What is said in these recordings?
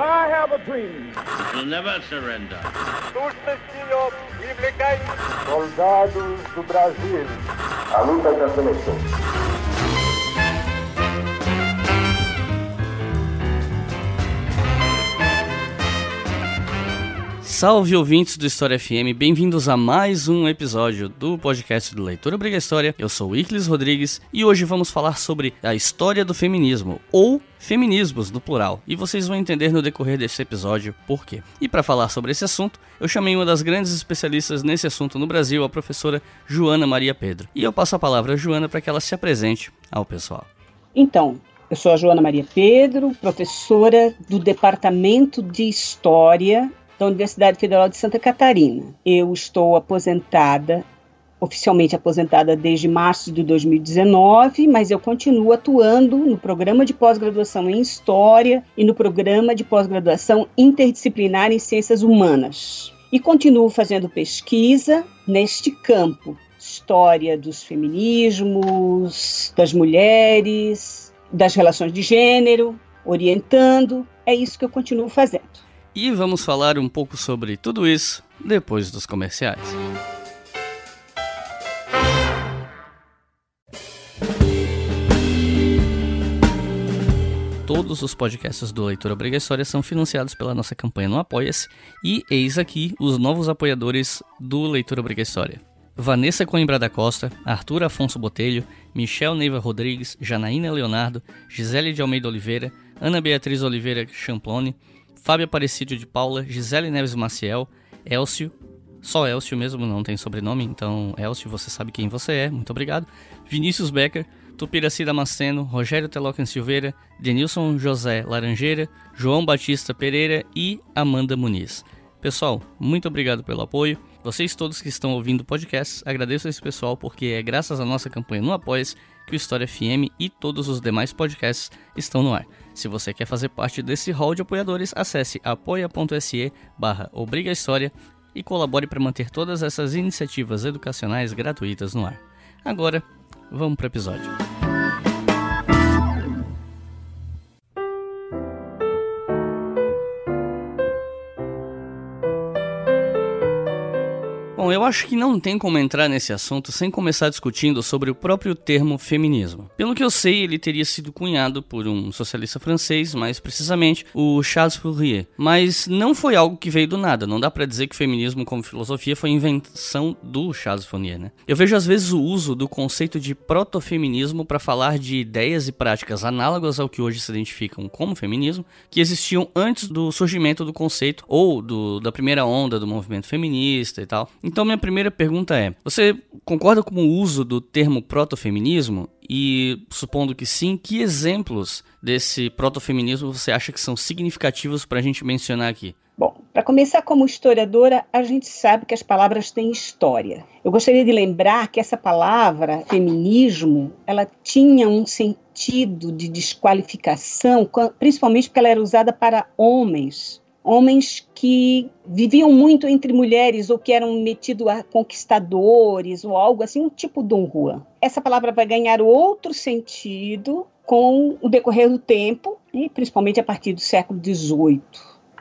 I have a dream. We'll never surrender. Soldados do Brasil. A luta da seleção. Salve ouvintes do História FM, bem-vindos a mais um episódio do podcast do Leitura Obriga História. Eu sou Iclis Rodrigues e hoje vamos falar sobre a história do feminismo, ou feminismos no plural, e vocês vão entender no decorrer deste episódio por quê. E para falar sobre esse assunto, eu chamei uma das grandes especialistas nesse assunto no Brasil, a professora Joana Maria Pedro. E eu passo a palavra a Joana para que ela se apresente ao pessoal. Então, eu sou a Joana Maria Pedro, professora do Departamento de História da Universidade Federal de Santa Catarina. Eu estou aposentada, oficialmente aposentada desde março de 2019, mas eu continuo atuando no programa de pós-graduação em História e no programa de pós-graduação interdisciplinar em Ciências Humanas. E continuo fazendo pesquisa neste campo, história dos feminismos, das mulheres, das relações de gênero, orientando. É isso que eu continuo fazendo. E vamos falar um pouco sobre tudo isso depois dos comerciais. Todos os podcasts do Leitura Obrigatória são financiados pela nossa campanha no Apoia-se e eis aqui os novos apoiadores do Leitura Obrigatória. Vanessa Coimbra da Costa, Arthur Afonso Botelho, Michel Neiva Rodrigues, Janaína Leonardo, Gisele de Almeida Oliveira, Ana Beatriz Oliveira Champlone, Fábio Aparecido de Paula, Gisele Neves Maciel, Elcio, só Elcio mesmo, não tem sobrenome, então Elcio, você sabe quem você é, muito obrigado. Vinícius Becker, Tupiraci Damasceno, Rogério Telocan Silveira, Denilson José Laranjeira, João Batista Pereira e Amanda Muniz. Pessoal, muito obrigado pelo apoio. Vocês todos que estão ouvindo o podcast, agradeço a esse pessoal porque é graças à nossa campanha no apoia que o História FM e todos os demais podcasts estão no ar. Se você quer fazer parte desse hall de apoiadores, acesse apoia.se barra e colabore para manter todas essas iniciativas educacionais gratuitas no ar. Agora, vamos para o episódio. Eu acho que não tem como entrar nesse assunto sem começar discutindo sobre o próprio termo feminismo. Pelo que eu sei, ele teria sido cunhado por um socialista francês, mais precisamente o Charles Fourier. Mas não foi algo que veio do nada, não dá para dizer que feminismo como filosofia foi invenção do Charles Fourier, né? Eu vejo às vezes o uso do conceito de protofeminismo para falar de ideias e práticas análogas ao que hoje se identificam como feminismo, que existiam antes do surgimento do conceito ou do, da primeira onda do movimento feminista e tal. Então, minha primeira pergunta é: você concorda com o uso do termo protofeminismo? E, supondo que sim, que exemplos desse protofeminismo você acha que são significativos para a gente mencionar aqui? Bom, para começar, como historiadora, a gente sabe que as palavras têm história. Eu gostaria de lembrar que essa palavra, feminismo, ela tinha um sentido de desqualificação, principalmente porque ela era usada para homens homens que viviam muito entre mulheres ou que eram metidos a conquistadores ou algo assim, um tipo Dom Juan. Essa palavra vai ganhar outro sentido com o decorrer do tempo, e principalmente a partir do século XVIII,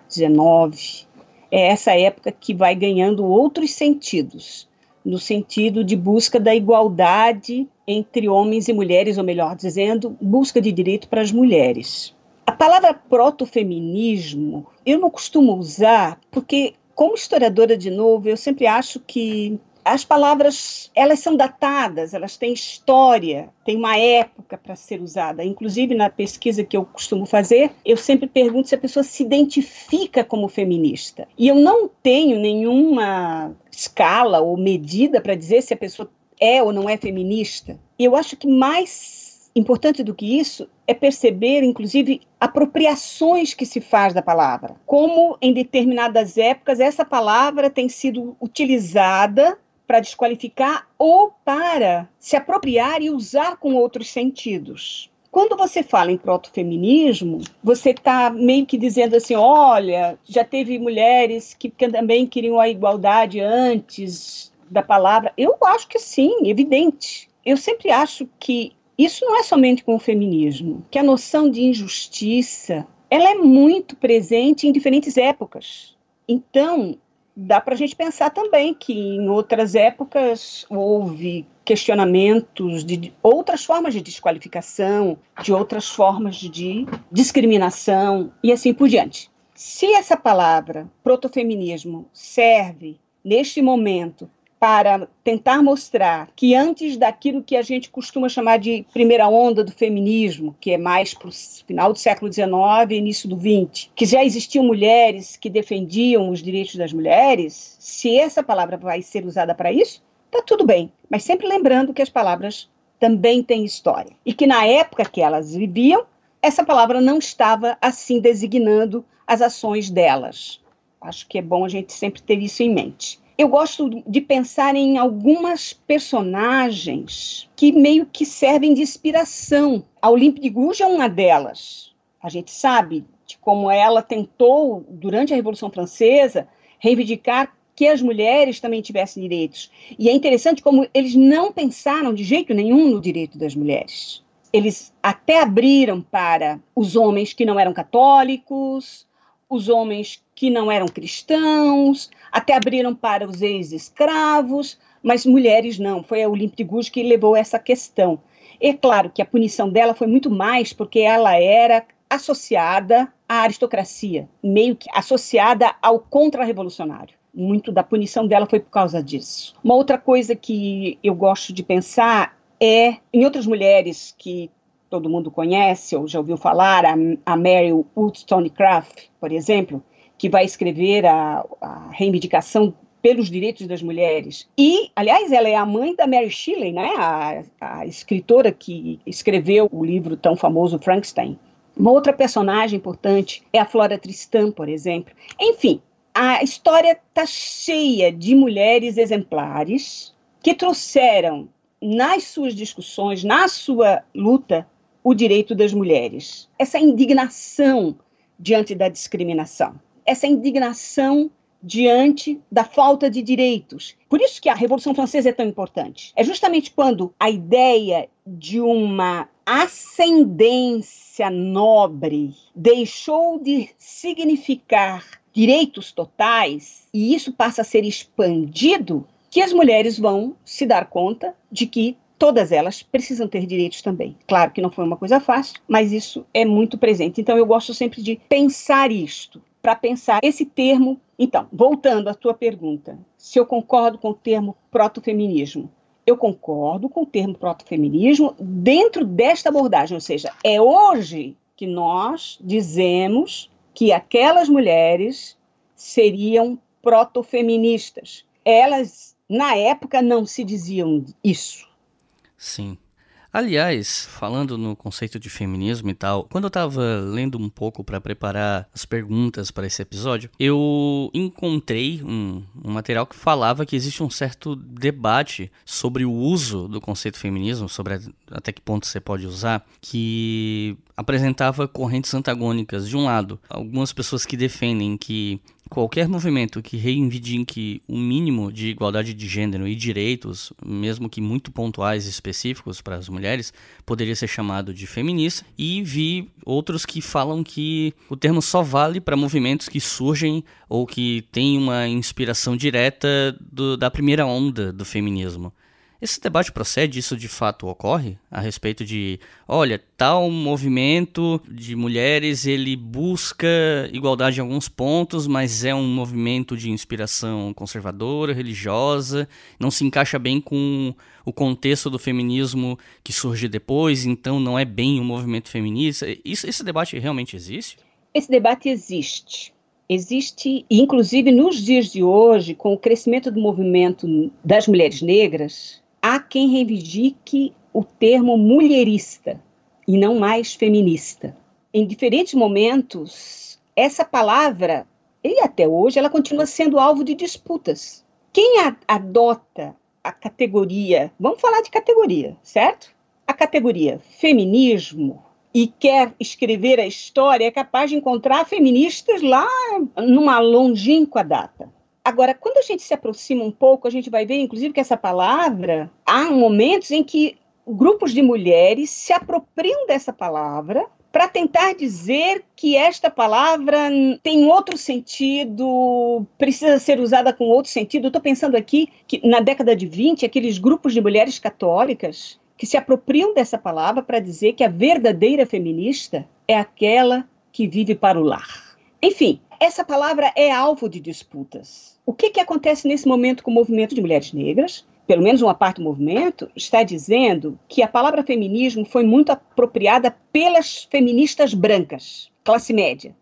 XIX. É essa época que vai ganhando outros sentidos, no sentido de busca da igualdade entre homens e mulheres, ou melhor dizendo, busca de direito para as mulheres. A palavra protofeminismo eu não costumo usar porque, como historiadora de novo, eu sempre acho que as palavras elas são datadas, elas têm história, tem uma época para ser usada. Inclusive na pesquisa que eu costumo fazer, eu sempre pergunto se a pessoa se identifica como feminista. E eu não tenho nenhuma escala ou medida para dizer se a pessoa é ou não é feminista. Eu acho que mais importante do que isso é perceber, inclusive, apropriações que se faz da palavra. Como em determinadas épocas essa palavra tem sido utilizada para desqualificar ou para se apropriar e usar com outros sentidos. Quando você fala em protofeminismo, você está meio que dizendo assim: olha, já teve mulheres que também queriam a igualdade antes da palavra. Eu acho que sim, evidente. Eu sempre acho que isso não é somente com o feminismo, que a noção de injustiça ela é muito presente em diferentes épocas. Então, dá para a gente pensar também que em outras épocas houve questionamentos de outras formas de desqualificação, de outras formas de discriminação e assim por diante. Se essa palavra protofeminismo serve neste momento para tentar mostrar que antes daquilo que a gente costuma chamar de primeira onda do feminismo, que é mais para o final do século XIX e início do XX, que já existiam mulheres que defendiam os direitos das mulheres, se essa palavra vai ser usada para isso, tá tudo bem. Mas sempre lembrando que as palavras também têm história e que na época que elas viviam, essa palavra não estava assim designando as ações delas. Acho que é bom a gente sempre ter isso em mente eu gosto de pensar em algumas personagens que meio que servem de inspiração. A Olympe de Gouges é uma delas. A gente sabe de como ela tentou, durante a Revolução Francesa, reivindicar que as mulheres também tivessem direitos. E é interessante como eles não pensaram de jeito nenhum no direito das mulheres. Eles até abriram para os homens que não eram católicos, os homens que não eram cristãos, até abriram para os ex-escravos, mas mulheres não. Foi a Olympe Gouges que levou essa questão. É claro que a punição dela foi muito mais porque ela era associada à aristocracia, meio que associada ao contra-revolucionário. Muito da punição dela foi por causa disso. Uma outra coisa que eu gosto de pensar é em outras mulheres que todo mundo conhece ou já ouviu falar, a, a Mary Wollstonecraft, por exemplo, que vai escrever a, a reivindicação pelos direitos das mulheres. E, aliás, ela é a mãe da Mary Shelley, né? a, a escritora que escreveu o livro tão famoso Frankenstein. Uma outra personagem importante é a Flora Tristan, por exemplo. Enfim, a história está cheia de mulheres exemplares que trouxeram nas suas discussões, na sua luta, o direito das mulheres. Essa indignação diante da discriminação, essa indignação diante da falta de direitos. Por isso que a Revolução Francesa é tão importante. É justamente quando a ideia de uma ascendência nobre deixou de significar direitos totais e isso passa a ser expandido que as mulheres vão se dar conta de que todas elas precisam ter direitos também. Claro que não foi uma coisa fácil, mas isso é muito presente. Então eu gosto sempre de pensar isto, para pensar esse termo. Então, voltando à tua pergunta, se eu concordo com o termo protofeminismo. Eu concordo com o termo protofeminismo dentro desta abordagem, ou seja, é hoje que nós dizemos que aquelas mulheres seriam protofeministas. Elas, na época, não se diziam isso. Sim. Aliás, falando no conceito de feminismo e tal, quando eu tava lendo um pouco para preparar as perguntas para esse episódio, eu encontrei um, um, material que falava que existe um certo debate sobre o uso do conceito feminismo, sobre a, até que ponto você pode usar, que apresentava correntes antagônicas. De um lado, algumas pessoas que defendem que qualquer movimento que reivindique o um mínimo de igualdade de gênero e direitos, mesmo que muito pontuais e específicos para as mulheres, poderia ser chamado de feminista. E vi outros que falam que o termo só vale para movimentos que surgem ou que têm uma inspiração direta do, da primeira onda do feminismo. Esse debate procede, isso de fato ocorre a respeito de, olha, tal movimento de mulheres, ele busca igualdade em alguns pontos, mas é um movimento de inspiração conservadora, religiosa, não se encaixa bem com o contexto do feminismo que surge depois, então não é bem um movimento feminista. Isso, esse debate realmente existe? Esse debate existe existe, inclusive nos dias de hoje, com o crescimento do movimento das mulheres negras, há quem reivindique o termo mulherista e não mais feminista. Em diferentes momentos, essa palavra, e até hoje, ela continua sendo alvo de disputas. Quem a, adota a categoria, vamos falar de categoria, certo? A categoria feminismo e quer escrever a história é capaz de encontrar feministas lá numa longínqua data. Agora, quando a gente se aproxima um pouco, a gente vai ver, inclusive, que essa palavra, há momentos em que grupos de mulheres se apropriam dessa palavra para tentar dizer que esta palavra tem outro sentido, precisa ser usada com outro sentido. Estou pensando aqui que na década de 20, aqueles grupos de mulheres católicas que se apropriam dessa palavra para dizer que a verdadeira feminista é aquela que vive para o lar. Enfim, essa palavra é alvo de disputas. O que, que acontece nesse momento com o movimento de mulheres negras? Pelo menos uma parte do movimento está dizendo que a palavra feminismo foi muito apropriada pelas feministas brancas, classe média,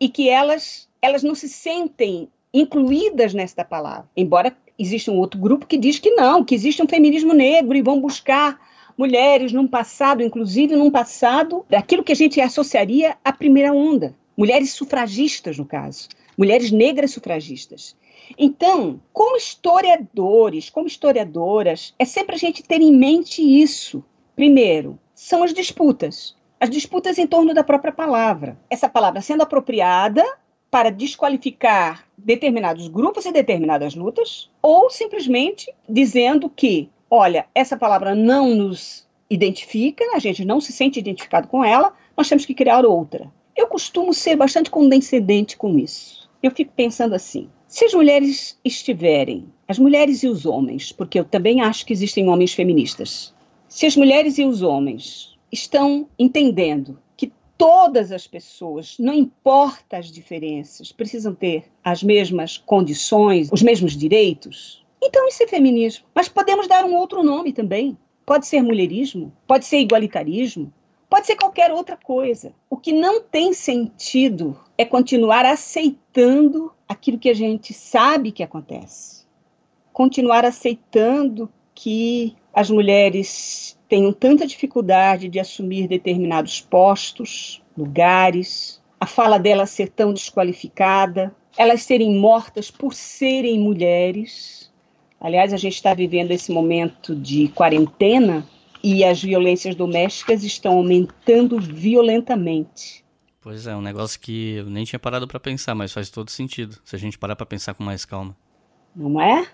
e que elas, elas não se sentem incluídas nesta palavra, embora exista um outro grupo que diz que não, que existe um feminismo negro e vão buscar mulheres num passado, inclusive num passado daquilo que a gente associaria à primeira onda, mulheres sufragistas no caso, mulheres negras sufragistas. Então, como historiadores, como historiadoras, é sempre a gente ter em mente isso. Primeiro, são as disputas. As disputas em torno da própria palavra. Essa palavra sendo apropriada para desqualificar determinados grupos e determinadas lutas, ou simplesmente dizendo que, olha, essa palavra não nos identifica, a gente não se sente identificado com ela, nós temos que criar outra. Eu costumo ser bastante condescendente com isso. Eu fico pensando assim: se as mulheres estiverem, as mulheres e os homens, porque eu também acho que existem homens feministas, se as mulheres e os homens estão entendendo que todas as pessoas, não importa as diferenças, precisam ter as mesmas condições, os mesmos direitos, então isso é feminismo. Mas podemos dar um outro nome também. Pode ser mulherismo, pode ser igualitarismo, Pode ser qualquer outra coisa. O que não tem sentido é continuar aceitando aquilo que a gente sabe que acontece. Continuar aceitando que as mulheres tenham tanta dificuldade de assumir determinados postos, lugares, a fala delas ser tão desqualificada, elas serem mortas por serem mulheres. Aliás, a gente está vivendo esse momento de quarentena e as violências domésticas estão aumentando violentamente. Pois é, um negócio que eu nem tinha parado para pensar, mas faz todo sentido, se a gente parar para pensar com mais calma. Não é?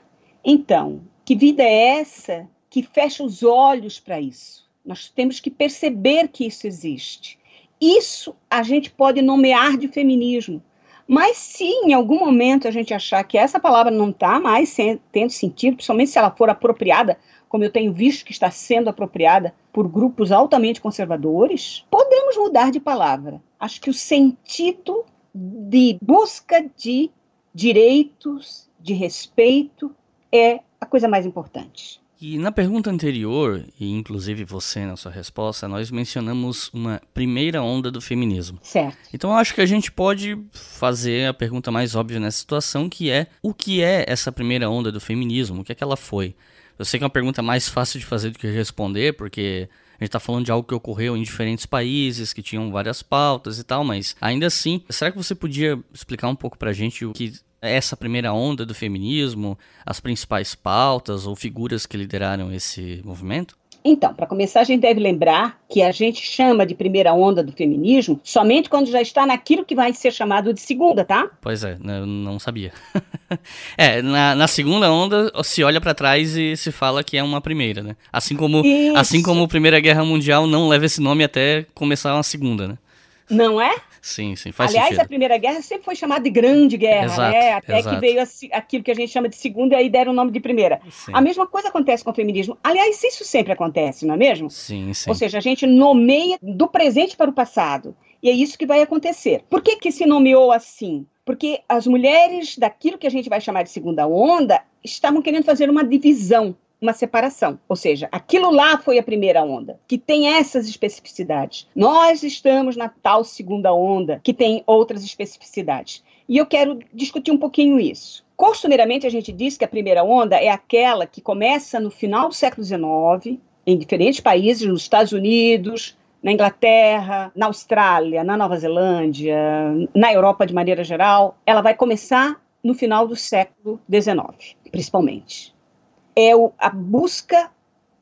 Então, que vida é essa que fecha os olhos para isso? Nós temos que perceber que isso existe. Isso a gente pode nomear de feminismo. Mas se em algum momento a gente achar que essa palavra não está mais tendo sentido, principalmente se ela for apropriada como eu tenho visto que está sendo apropriada por grupos altamente conservadores, podemos mudar de palavra. Acho que o sentido de busca de direitos, de respeito, é a coisa mais importante. E na pergunta anterior, e inclusive você na sua resposta, nós mencionamos uma primeira onda do feminismo. Certo. Então eu acho que a gente pode fazer a pergunta mais óbvia nessa situação, que é o que é essa primeira onda do feminismo? O que é que ela foi? Eu sei que é uma pergunta mais fácil de fazer do que responder, porque a gente está falando de algo que ocorreu em diferentes países, que tinham várias pautas e tal, mas ainda assim, será que você podia explicar um pouco para a gente o que é essa primeira onda do feminismo, as principais pautas ou figuras que lideraram esse movimento? Então, para começar, a gente deve lembrar que a gente chama de primeira onda do feminismo somente quando já está naquilo que vai ser chamado de segunda, tá? Pois é, né, eu não sabia. é, na, na, segunda onda se olha para trás e se fala que é uma primeira, né? Assim como, assim como a Primeira Guerra Mundial não leva esse nome até começar uma segunda, né? Não é? Sim, sim, faz Aliás, sentido. a Primeira Guerra sempre foi chamada de Grande Guerra, exato, né? Até exato. que veio aquilo que a gente chama de Segunda e aí deram o nome de Primeira. Sim. A mesma coisa acontece com o feminismo. Aliás, isso sempre acontece, não é mesmo? Sim, sim. Ou seja, a gente nomeia do presente para o passado. E é isso que vai acontecer. Por que, que se nomeou assim? Porque as mulheres daquilo que a gente vai chamar de segunda onda estavam querendo fazer uma divisão uma separação. Ou seja, aquilo lá foi a primeira onda, que tem essas especificidades. Nós estamos na tal segunda onda, que tem outras especificidades. E eu quero discutir um pouquinho isso. Costumeiramente, a gente diz que a primeira onda é aquela que começa no final do século XIX, em diferentes países, nos Estados Unidos, na Inglaterra, na Austrália, na Nova Zelândia, na Europa de maneira geral. Ela vai começar no final do século XIX, principalmente é o, a busca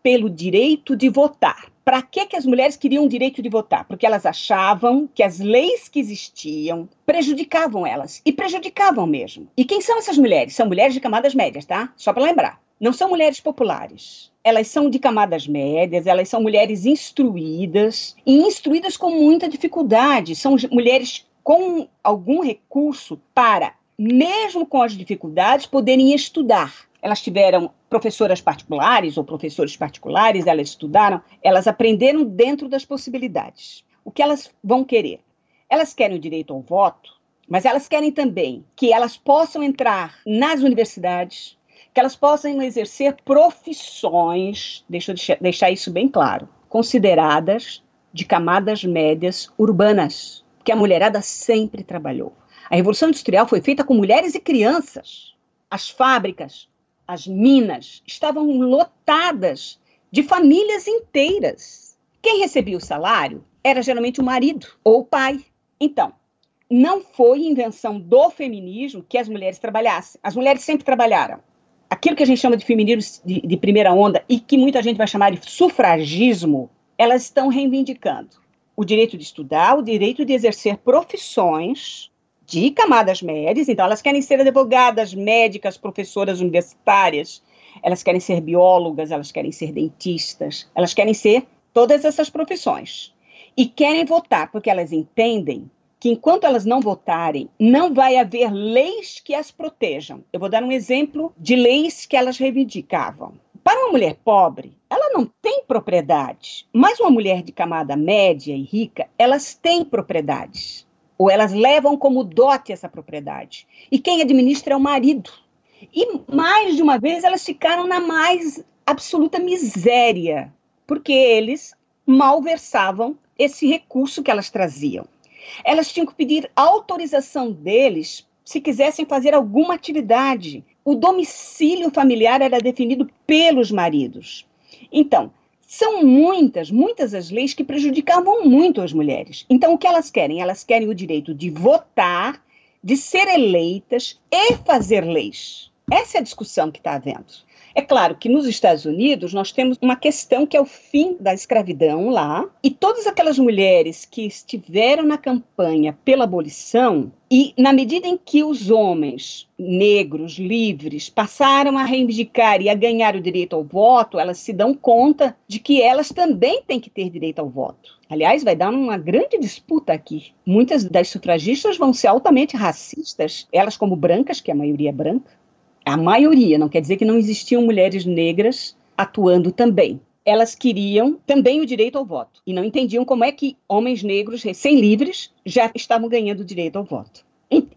pelo direito de votar. para que, que as mulheres queriam o direito de votar? Porque elas achavam que as leis que existiam prejudicavam elas. E prejudicavam mesmo. E quem são essas mulheres? São mulheres de camadas médias, tá? Só para lembrar. Não são mulheres populares. Elas são de camadas médias, elas são mulheres instruídas, e instruídas com muita dificuldade. São mulheres com algum recurso para, mesmo com as dificuldades, poderem estudar. Elas tiveram professoras particulares ou professores particulares, elas estudaram, elas aprenderam dentro das possibilidades. O que elas vão querer? Elas querem o direito ao voto, mas elas querem também que elas possam entrar nas universidades, que elas possam exercer profissões, deixa eu deixar isso bem claro, consideradas de camadas médias urbanas, que a mulherada sempre trabalhou. A Revolução Industrial foi feita com mulheres e crianças. As fábricas, as minas estavam lotadas de famílias inteiras. Quem recebia o salário era geralmente o marido ou o pai. Então, não foi invenção do feminismo que as mulheres trabalhassem. As mulheres sempre trabalharam. Aquilo que a gente chama de feminismo de, de primeira onda e que muita gente vai chamar de sufragismo, elas estão reivindicando o direito de estudar, o direito de exercer profissões de camadas médias, então elas querem ser advogadas, médicas, professoras universitárias, elas querem ser biólogas, elas querem ser dentistas, elas querem ser todas essas profissões. E querem votar porque elas entendem que enquanto elas não votarem, não vai haver leis que as protejam. Eu vou dar um exemplo de leis que elas reivindicavam. Para uma mulher pobre, ela não tem propriedade, mas uma mulher de camada média e rica, elas têm propriedades ou elas levam como dote essa propriedade. E quem administra é o marido. E mais de uma vez elas ficaram na mais absoluta miséria, porque eles malversavam esse recurso que elas traziam. Elas tinham que pedir autorização deles se quisessem fazer alguma atividade. O domicílio familiar era definido pelos maridos. Então, são muitas, muitas as leis que prejudicavam muito as mulheres. Então, o que elas querem? Elas querem o direito de votar, de ser eleitas e fazer leis. Essa é a discussão que está havendo. É claro que nos Estados Unidos nós temos uma questão que é o fim da escravidão lá, e todas aquelas mulheres que estiveram na campanha pela abolição, e na medida em que os homens negros, livres, passaram a reivindicar e a ganhar o direito ao voto, elas se dão conta de que elas também têm que ter direito ao voto. Aliás, vai dar uma grande disputa aqui. Muitas das sufragistas vão ser altamente racistas, elas como brancas, que a maioria é branca, a maioria, não quer dizer que não existiam mulheres negras atuando também. Elas queriam também o direito ao voto e não entendiam como é que homens negros recém-livres já estavam ganhando o direito ao voto.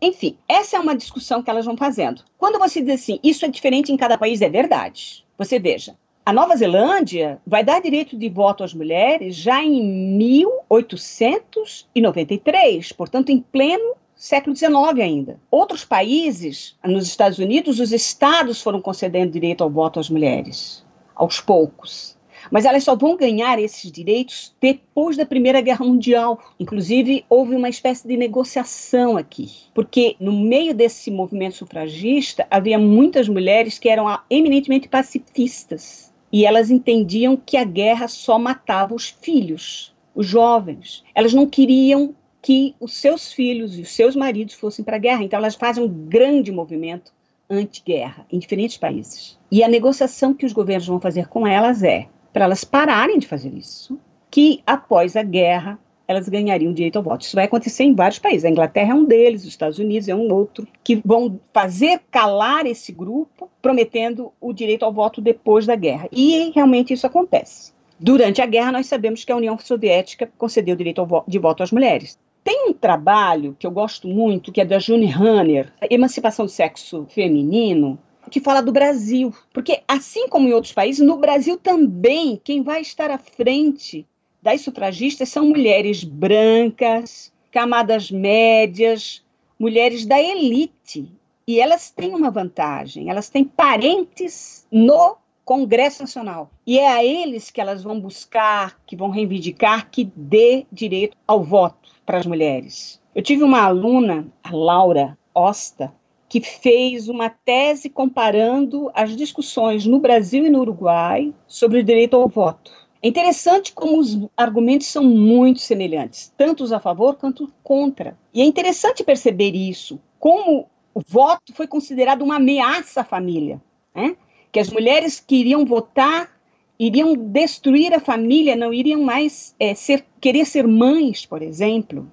Enfim, essa é uma discussão que elas vão fazendo. Quando você diz assim, isso é diferente em cada país, é verdade. Você veja, a Nova Zelândia vai dar direito de voto às mulheres já em 1893, portanto, em pleno século XIX ainda. Outros países, nos Estados Unidos, os estados foram concedendo direito ao voto às mulheres, aos poucos. Mas elas só vão ganhar esses direitos depois da Primeira Guerra Mundial. Inclusive, houve uma espécie de negociação aqui, porque no meio desse movimento sufragista havia muitas mulheres que eram eminentemente pacifistas. E elas entendiam que a guerra só matava os filhos, os jovens. Elas não queriam que os seus filhos e os seus maridos fossem para a guerra. Então, elas fazem um grande movimento anti-guerra em diferentes países. E a negociação que os governos vão fazer com elas é para elas pararem de fazer isso, que após a guerra elas ganhariam direito ao voto. Isso vai acontecer em vários países. A Inglaterra é um deles, os Estados Unidos é um outro, que vão fazer calar esse grupo, prometendo o direito ao voto depois da guerra. E realmente isso acontece. Durante a guerra, nós sabemos que a União Soviética concedeu direito de voto às mulheres. Tem um trabalho que eu gosto muito, que é da June Hanner, Emancipação do Sexo Feminino, que fala do Brasil. Porque, assim como em outros países, no Brasil também, quem vai estar à frente das sufragistas são mulheres brancas, camadas médias, mulheres da elite. E elas têm uma vantagem, elas têm parentes no Congresso Nacional. E é a eles que elas vão buscar, que vão reivindicar que dê direito ao voto para as mulheres. Eu tive uma aluna, a Laura Osta, que fez uma tese comparando as discussões no Brasil e no Uruguai sobre o direito ao voto. É interessante como os argumentos são muito semelhantes, tanto os a favor quanto contra. E é interessante perceber isso, como o voto foi considerado uma ameaça à família, né? Que as mulheres que iriam votar iriam destruir a família, não iriam mais é, ser, querer ser mães, por exemplo,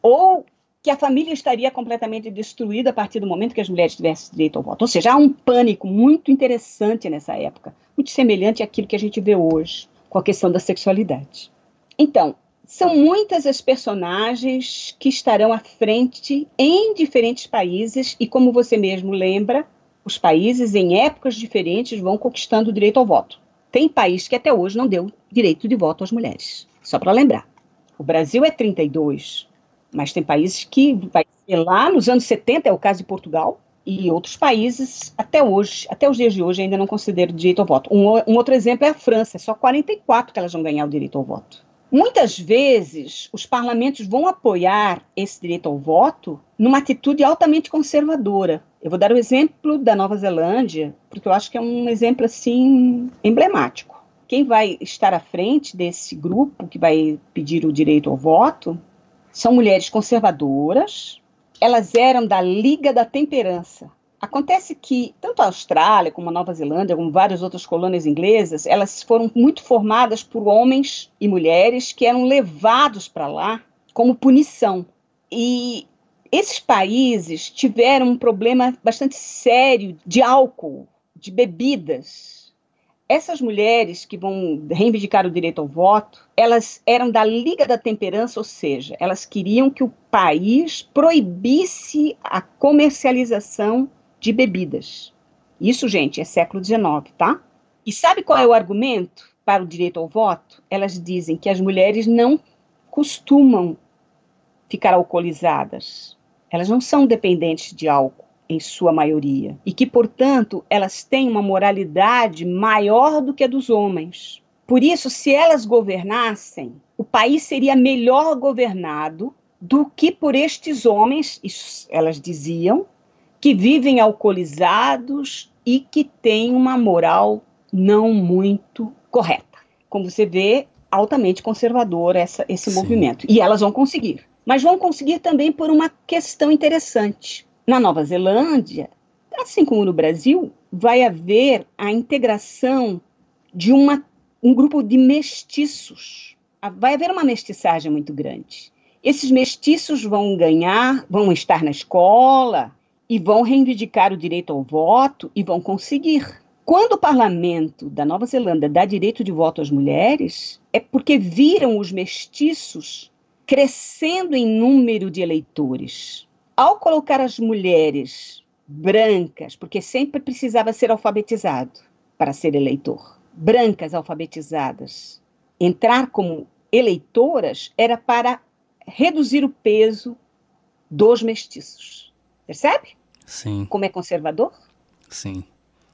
ou que a família estaria completamente destruída a partir do momento que as mulheres tivessem direito ao voto. Ou seja, há um pânico muito interessante nessa época, muito semelhante àquilo que a gente vê hoje com a questão da sexualidade. Então, são muitas as personagens que estarão à frente em diferentes países e, como você mesmo lembra, os países em épocas diferentes vão conquistando o direito ao voto. Tem país que até hoje não deu direito de voto às mulheres. Só para lembrar. O Brasil é 32, mas tem países que vai ser lá nos anos 70, é o caso de Portugal, e outros países até hoje, até os dias de hoje, ainda não consideram direito ao voto. Um, um outro exemplo é a França, é só 44 que elas vão ganhar o direito ao voto. Muitas vezes, os parlamentos vão apoiar esse direito ao voto numa atitude altamente conservadora. Eu vou dar o exemplo da Nova Zelândia, porque eu acho que é um exemplo assim emblemático. Quem vai estar à frente desse grupo que vai pedir o direito ao voto são mulheres conservadoras. Elas eram da Liga da Temperança, Acontece que tanto a Austrália como a Nova Zelândia, como várias outras colônias inglesas, elas foram muito formadas por homens e mulheres que eram levados para lá como punição. E esses países tiveram um problema bastante sério de álcool, de bebidas. Essas mulheres que vão reivindicar o direito ao voto, elas eram da Liga da Temperança, ou seja, elas queriam que o país proibisse a comercialização de bebidas. Isso, gente, é século XIX, tá? E sabe qual é o argumento para o direito ao voto? Elas dizem que as mulheres não costumam ficar alcoolizadas. Elas não são dependentes de álcool, em sua maioria. E que, portanto, elas têm uma moralidade maior do que a dos homens. Por isso, se elas governassem, o país seria melhor governado do que por estes homens, elas diziam, que vivem alcoolizados e que têm uma moral não muito correta. Como você vê, altamente conservador essa, esse Sim. movimento. E elas vão conseguir. Mas vão conseguir também por uma questão interessante. Na Nova Zelândia, assim como no Brasil, vai haver a integração de uma, um grupo de mestiços. Vai haver uma mestiçagem muito grande. Esses mestiços vão ganhar, vão estar na escola, e vão reivindicar o direito ao voto e vão conseguir. Quando o parlamento da Nova Zelândia dá direito de voto às mulheres, é porque viram os mestiços crescendo em número de eleitores. Ao colocar as mulheres brancas, porque sempre precisava ser alfabetizado para ser eleitor, brancas alfabetizadas, entrar como eleitoras era para reduzir o peso dos mestiços. Percebe? Sim. Como é conservador? Sim.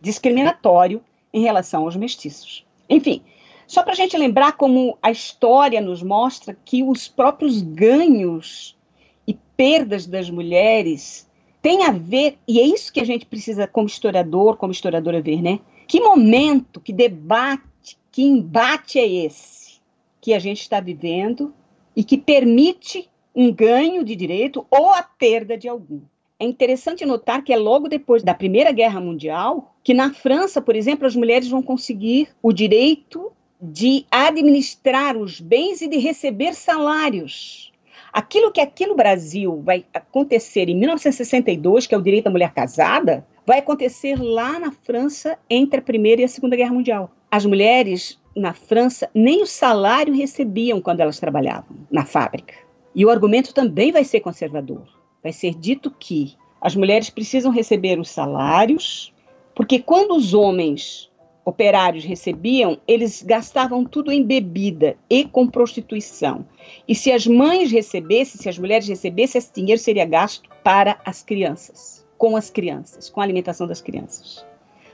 Discriminatório em relação aos mestiços. Enfim, só para a gente lembrar como a história nos mostra que os próprios ganhos e perdas das mulheres têm a ver, e é isso que a gente precisa, como historiador, como historiadora, ver, né? Que momento, que debate, que embate é esse que a gente está vivendo e que permite um ganho de direito ou a perda de algum? É interessante notar que é logo depois da Primeira Guerra Mundial que na França, por exemplo, as mulheres vão conseguir o direito de administrar os bens e de receber salários. Aquilo que aqui no Brasil vai acontecer em 1962, que é o direito da mulher casada, vai acontecer lá na França entre a Primeira e a Segunda Guerra Mundial. As mulheres na França nem o salário recebiam quando elas trabalhavam na fábrica. E o argumento também vai ser conservador vai ser dito que as mulheres precisam receber os salários, porque quando os homens operários recebiam, eles gastavam tudo em bebida e com prostituição. E se as mães recebessem, se as mulheres recebessem, esse dinheiro seria gasto para as crianças, com as crianças, com a alimentação das crianças.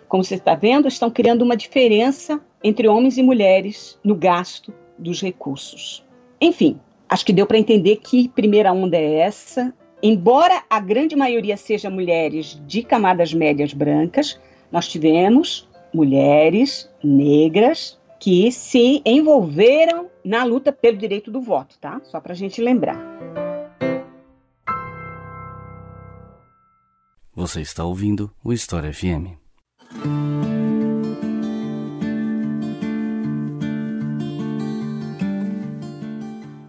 Como você está vendo, estão criando uma diferença entre homens e mulheres no gasto dos recursos. Enfim, acho que deu para entender que primeira onda é essa, Embora a grande maioria seja mulheres de camadas médias brancas, nós tivemos mulheres negras que se envolveram na luta pelo direito do voto, tá? Só para a gente lembrar. Você está ouvindo o História FM.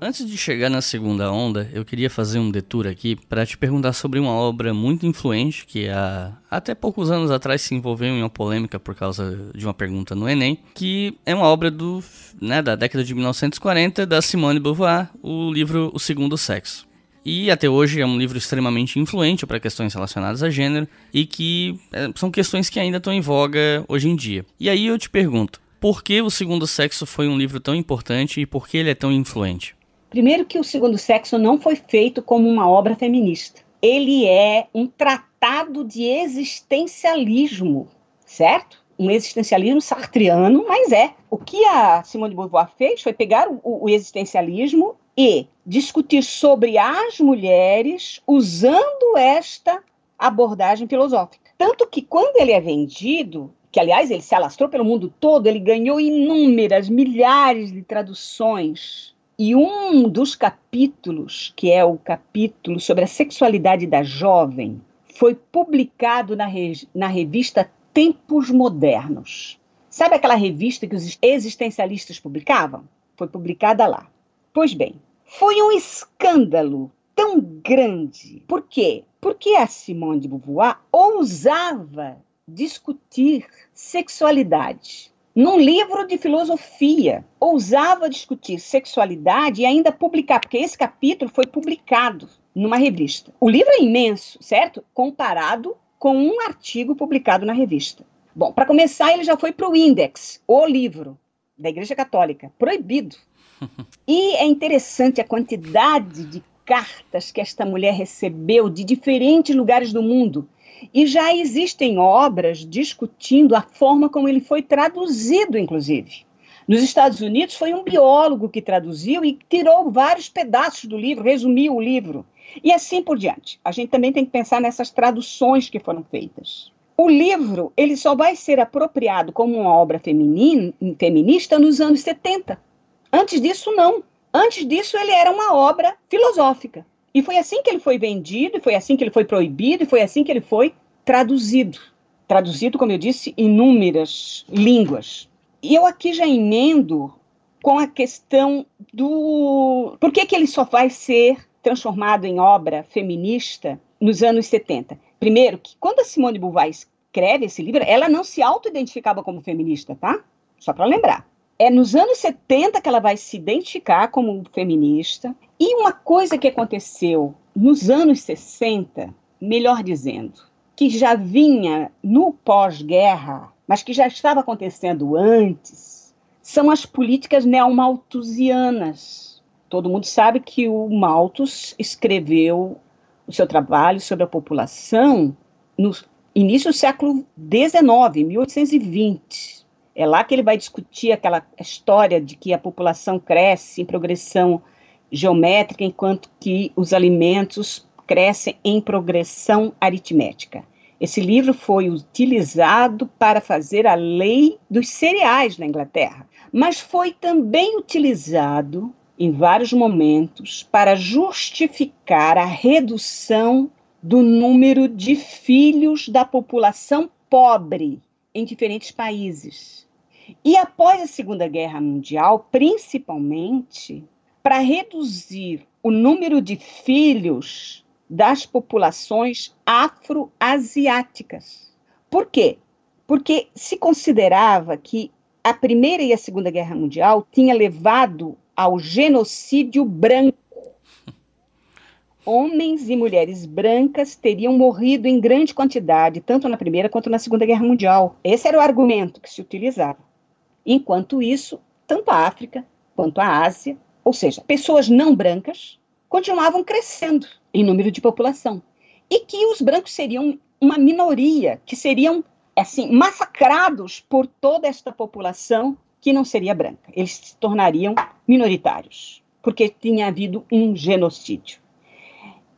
Antes de chegar na segunda onda, eu queria fazer um detour aqui para te perguntar sobre uma obra muito influente que há até poucos anos atrás se envolveu em uma polêmica por causa de uma pergunta no Enem, que é uma obra do, né, da década de 1940 da Simone Beauvoir, o livro O Segundo Sexo. E até hoje é um livro extremamente influente para questões relacionadas a gênero e que é, são questões que ainda estão em voga hoje em dia. E aí eu te pergunto, por que O Segundo Sexo foi um livro tão importante e por que ele é tão influente? Primeiro que o Segundo Sexo não foi feito como uma obra feminista. Ele é um tratado de existencialismo, certo? Um existencialismo sartreano, mas é. O que a Simone de Beauvoir fez foi pegar o, o existencialismo e discutir sobre as mulheres usando esta abordagem filosófica. Tanto que quando ele é vendido, que aliás ele se alastrou pelo mundo todo, ele ganhou inúmeras, milhares de traduções e um dos capítulos, que é o capítulo sobre a sexualidade da jovem, foi publicado na, re na revista Tempos Modernos. Sabe aquela revista que os existencialistas publicavam? Foi publicada lá. Pois bem, foi um escândalo tão grande. Por quê? Porque a Simone de Beauvoir ousava discutir sexualidade num livro de filosofia, ousava discutir sexualidade e ainda publicar, porque esse capítulo foi publicado numa revista. O livro é imenso, certo? Comparado com um artigo publicado na revista. Bom, para começar, ele já foi para o Index, o livro da Igreja Católica, proibido. E é interessante a quantidade de cartas que esta mulher recebeu de diferentes lugares do mundo, e já existem obras discutindo a forma como ele foi traduzido, inclusive. Nos Estados Unidos, foi um biólogo que traduziu e tirou vários pedaços do livro, resumiu o livro. E assim por diante. A gente também tem que pensar nessas traduções que foram feitas. O livro ele só vai ser apropriado como uma obra feminina, feminista nos anos 70. Antes disso, não. Antes disso, ele era uma obra filosófica. E foi assim que ele foi vendido, e foi assim que ele foi proibido, e foi assim que ele foi traduzido. Traduzido, como eu disse, inúmeras línguas. E eu aqui já emendo com a questão do. Por que, que ele só vai ser transformado em obra feminista nos anos 70? Primeiro, que quando a Simone Beauvoir escreve esse livro, ela não se auto-identificava como feminista, tá? Só para lembrar. É nos anos 70 que ela vai se identificar como feminista. E uma coisa que aconteceu nos anos 60, melhor dizendo, que já vinha no pós-guerra, mas que já estava acontecendo antes, são as políticas neomalthusianas. Todo mundo sabe que o Malthus escreveu o seu trabalho sobre a população no início do século XIX, 1820. É lá que ele vai discutir aquela história de que a população cresce em progressão geométrica, enquanto que os alimentos crescem em progressão aritmética. Esse livro foi utilizado para fazer a lei dos cereais na Inglaterra, mas foi também utilizado em vários momentos para justificar a redução do número de filhos da população pobre em diferentes países. E após a Segunda Guerra Mundial, principalmente, para reduzir o número de filhos das populações afro-asiáticas. Por quê? Porque se considerava que a Primeira e a Segunda Guerra Mundial tinha levado ao genocídio branco. Homens e mulheres brancas teriam morrido em grande quantidade, tanto na Primeira quanto na Segunda Guerra Mundial. Esse era o argumento que se utilizava. Enquanto isso, tanto a África quanto a Ásia, ou seja, pessoas não brancas, continuavam crescendo em número de população. E que os brancos seriam uma minoria, que seriam assim massacrados por toda esta população que não seria branca. Eles se tornariam minoritários, porque tinha havido um genocídio.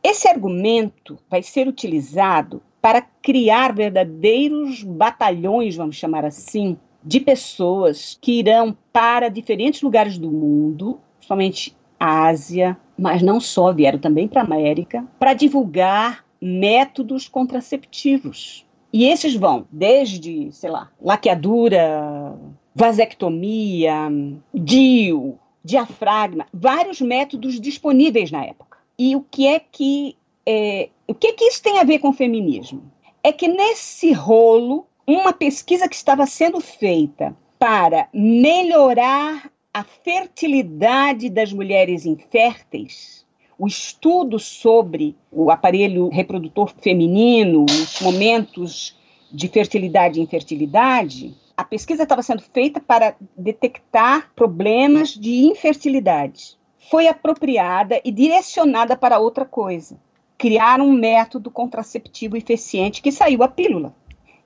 Esse argumento vai ser utilizado para criar verdadeiros batalhões, vamos chamar assim, de pessoas que irão para diferentes lugares do mundo, somente Ásia, mas não só, vieram também para a América, para divulgar métodos contraceptivos. E esses vão desde, sei lá, laqueadura, vasectomia, DIU, diafragma, vários métodos disponíveis na época. E o que é que é, o que é que isso tem a ver com o feminismo? É que nesse rolo, uma pesquisa que estava sendo feita para melhorar a fertilidade das mulheres inférteis, o estudo sobre o aparelho reprodutor feminino, os momentos de fertilidade e infertilidade, a pesquisa estava sendo feita para detectar problemas de infertilidade. Foi apropriada e direcionada para outra coisa. Criar um método contraceptivo eficiente que saiu a pílula.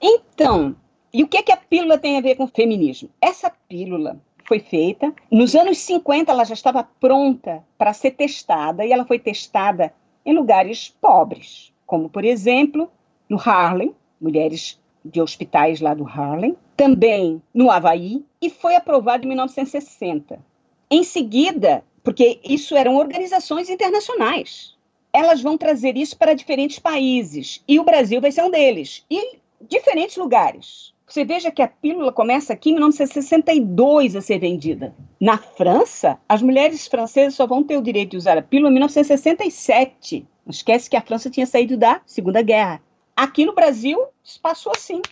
Então, e o que, é que a pílula tem a ver com o feminismo? Essa pílula foi feita. Nos anos 50, ela já estava pronta para ser testada, e ela foi testada em lugares pobres, como, por exemplo, no Harlem, mulheres de hospitais lá do Harlem, também no Havaí, e foi aprovado em 1960. Em seguida, porque isso eram organizações internacionais, elas vão trazer isso para diferentes países, e o Brasil vai ser um deles, e diferentes lugares. Você veja que a pílula começa aqui em 1962 a ser vendida. Na França, as mulheres francesas só vão ter o direito de usar a pílula em 1967. Não esquece que a França tinha saído da Segunda Guerra. Aqui no Brasil, passou assim,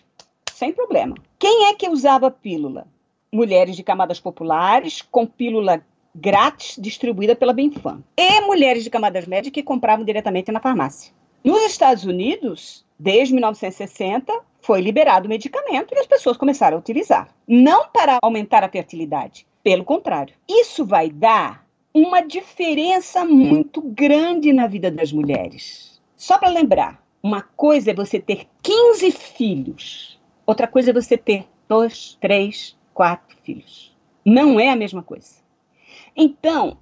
sem problema. Quem é que usava pílula? Mulheres de camadas populares, com pílula grátis distribuída pela Benfam. E mulheres de camadas médias que compravam diretamente na farmácia. Nos Estados Unidos, desde 1960, foi liberado o medicamento e as pessoas começaram a utilizar. Não para aumentar a fertilidade, pelo contrário. Isso vai dar uma diferença muito grande na vida das mulheres. Só para lembrar, uma coisa é você ter 15 filhos, outra coisa é você ter dois, três, quatro filhos. Não é a mesma coisa. Então,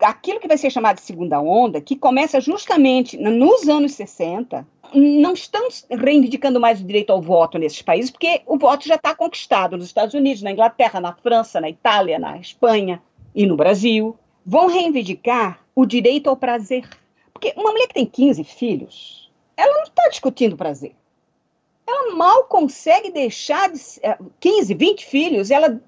aquilo que vai ser chamado de segunda onda, que começa justamente nos anos 60, não estão reivindicando mais o direito ao voto nesses países, porque o voto já está conquistado nos Estados Unidos, na Inglaterra, na França, na Itália, na Espanha e no Brasil. Vão reivindicar o direito ao prazer. Porque uma mulher que tem 15 filhos, ela não está discutindo prazer. Ela mal consegue deixar de, 15, eh, 20 filhos, ela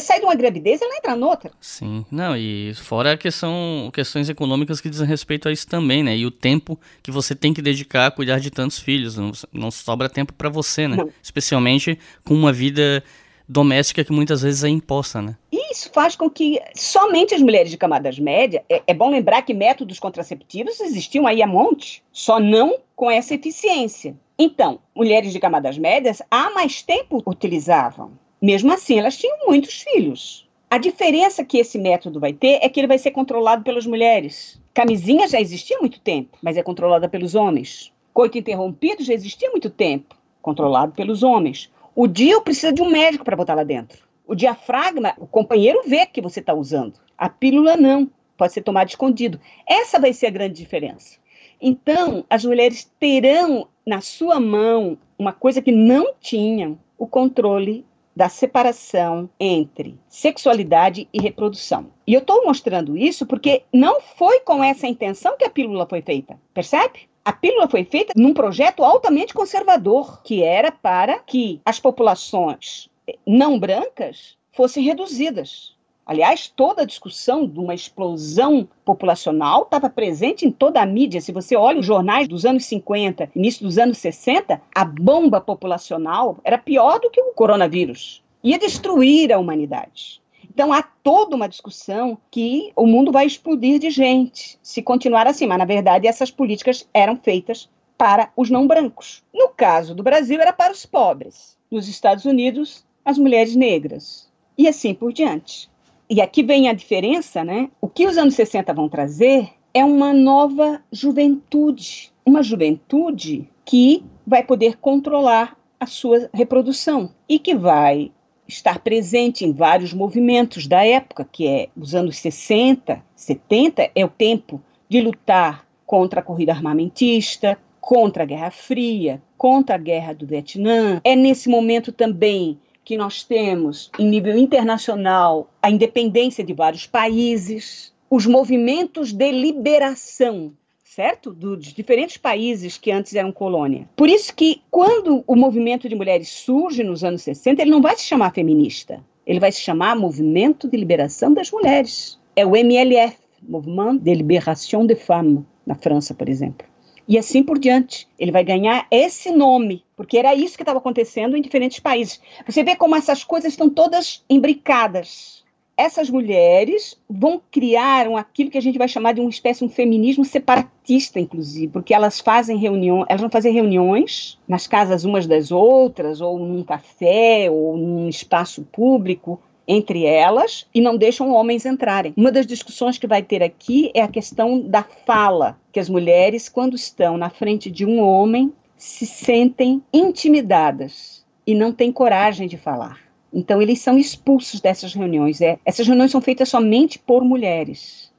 sai de uma gravidez, ela entra noutra. Sim, não, e fora a questão, questões econômicas que dizem respeito a isso também, né? E o tempo que você tem que dedicar a cuidar de tantos filhos, não, não sobra tempo para você, né? Não. Especialmente com uma vida doméstica que muitas vezes é imposta, né? Isso faz com que somente as mulheres de camadas médias, é, é bom lembrar que métodos contraceptivos existiam aí a monte, só não com essa eficiência. Então, mulheres de camadas médias há mais tempo utilizavam. Mesmo assim, elas tinham muitos filhos. A diferença que esse método vai ter é que ele vai ser controlado pelas mulheres. Camisinha já existia há muito tempo, mas é controlada pelos homens. Coito interrompido já existia há muito tempo, controlado pelos homens. O DIU precisa de um médico para botar lá dentro. O diafragma, o companheiro vê que você está usando. A pílula não, pode ser tomada escondido. Essa vai ser a grande diferença. Então, as mulheres terão na sua mão uma coisa que não tinham: o controle da separação entre sexualidade e reprodução. E eu estou mostrando isso porque não foi com essa intenção que a pílula foi feita, percebe? A pílula foi feita num projeto altamente conservador, que era para que as populações não brancas fossem reduzidas. Aliás, toda a discussão de uma explosão populacional estava presente em toda a mídia. Se você olha os jornais dos anos 50, início dos anos 60, a bomba populacional era pior do que o coronavírus. Ia destruir a humanidade. Então há toda uma discussão que o mundo vai explodir de gente se continuar assim, mas na verdade essas políticas eram feitas para os não brancos. No caso do Brasil era para os pobres. Nos Estados Unidos, as mulheres negras. E assim por diante. E aqui vem a diferença, né? O que os anos 60 vão trazer é uma nova juventude, uma juventude que vai poder controlar a sua reprodução e que vai estar presente em vários movimentos da época, que é os anos 60, 70, é o tempo de lutar contra a corrida armamentista, contra a Guerra Fria, contra a Guerra do Vietnã. É nesse momento também que nós temos, em nível internacional, a independência de vários países, os movimentos de liberação certo? Dos diferentes países que antes eram colônia. Por isso que quando o movimento de mulheres surge nos anos 60, ele não vai se chamar feminista, ele vai se chamar Movimento de Liberação das Mulheres. É o MLF, Mouvement de Libération des Femmes, na França, por exemplo. E assim por diante. Ele vai ganhar esse nome, porque era isso que estava acontecendo em diferentes países. Você vê como essas coisas estão todas imbricadas essas mulheres vão criar um, aquilo que a gente vai chamar de uma espécie de um feminismo separatista, inclusive, porque elas fazem reuniões, elas vão fazer reuniões nas casas umas das outras, ou num café, ou num espaço público, entre elas e não deixam homens entrarem. Uma das discussões que vai ter aqui é a questão da fala, que as mulheres, quando estão na frente de um homem, se sentem intimidadas e não têm coragem de falar. Então, eles são expulsos dessas reuniões. É, essas reuniões são feitas somente por mulheres.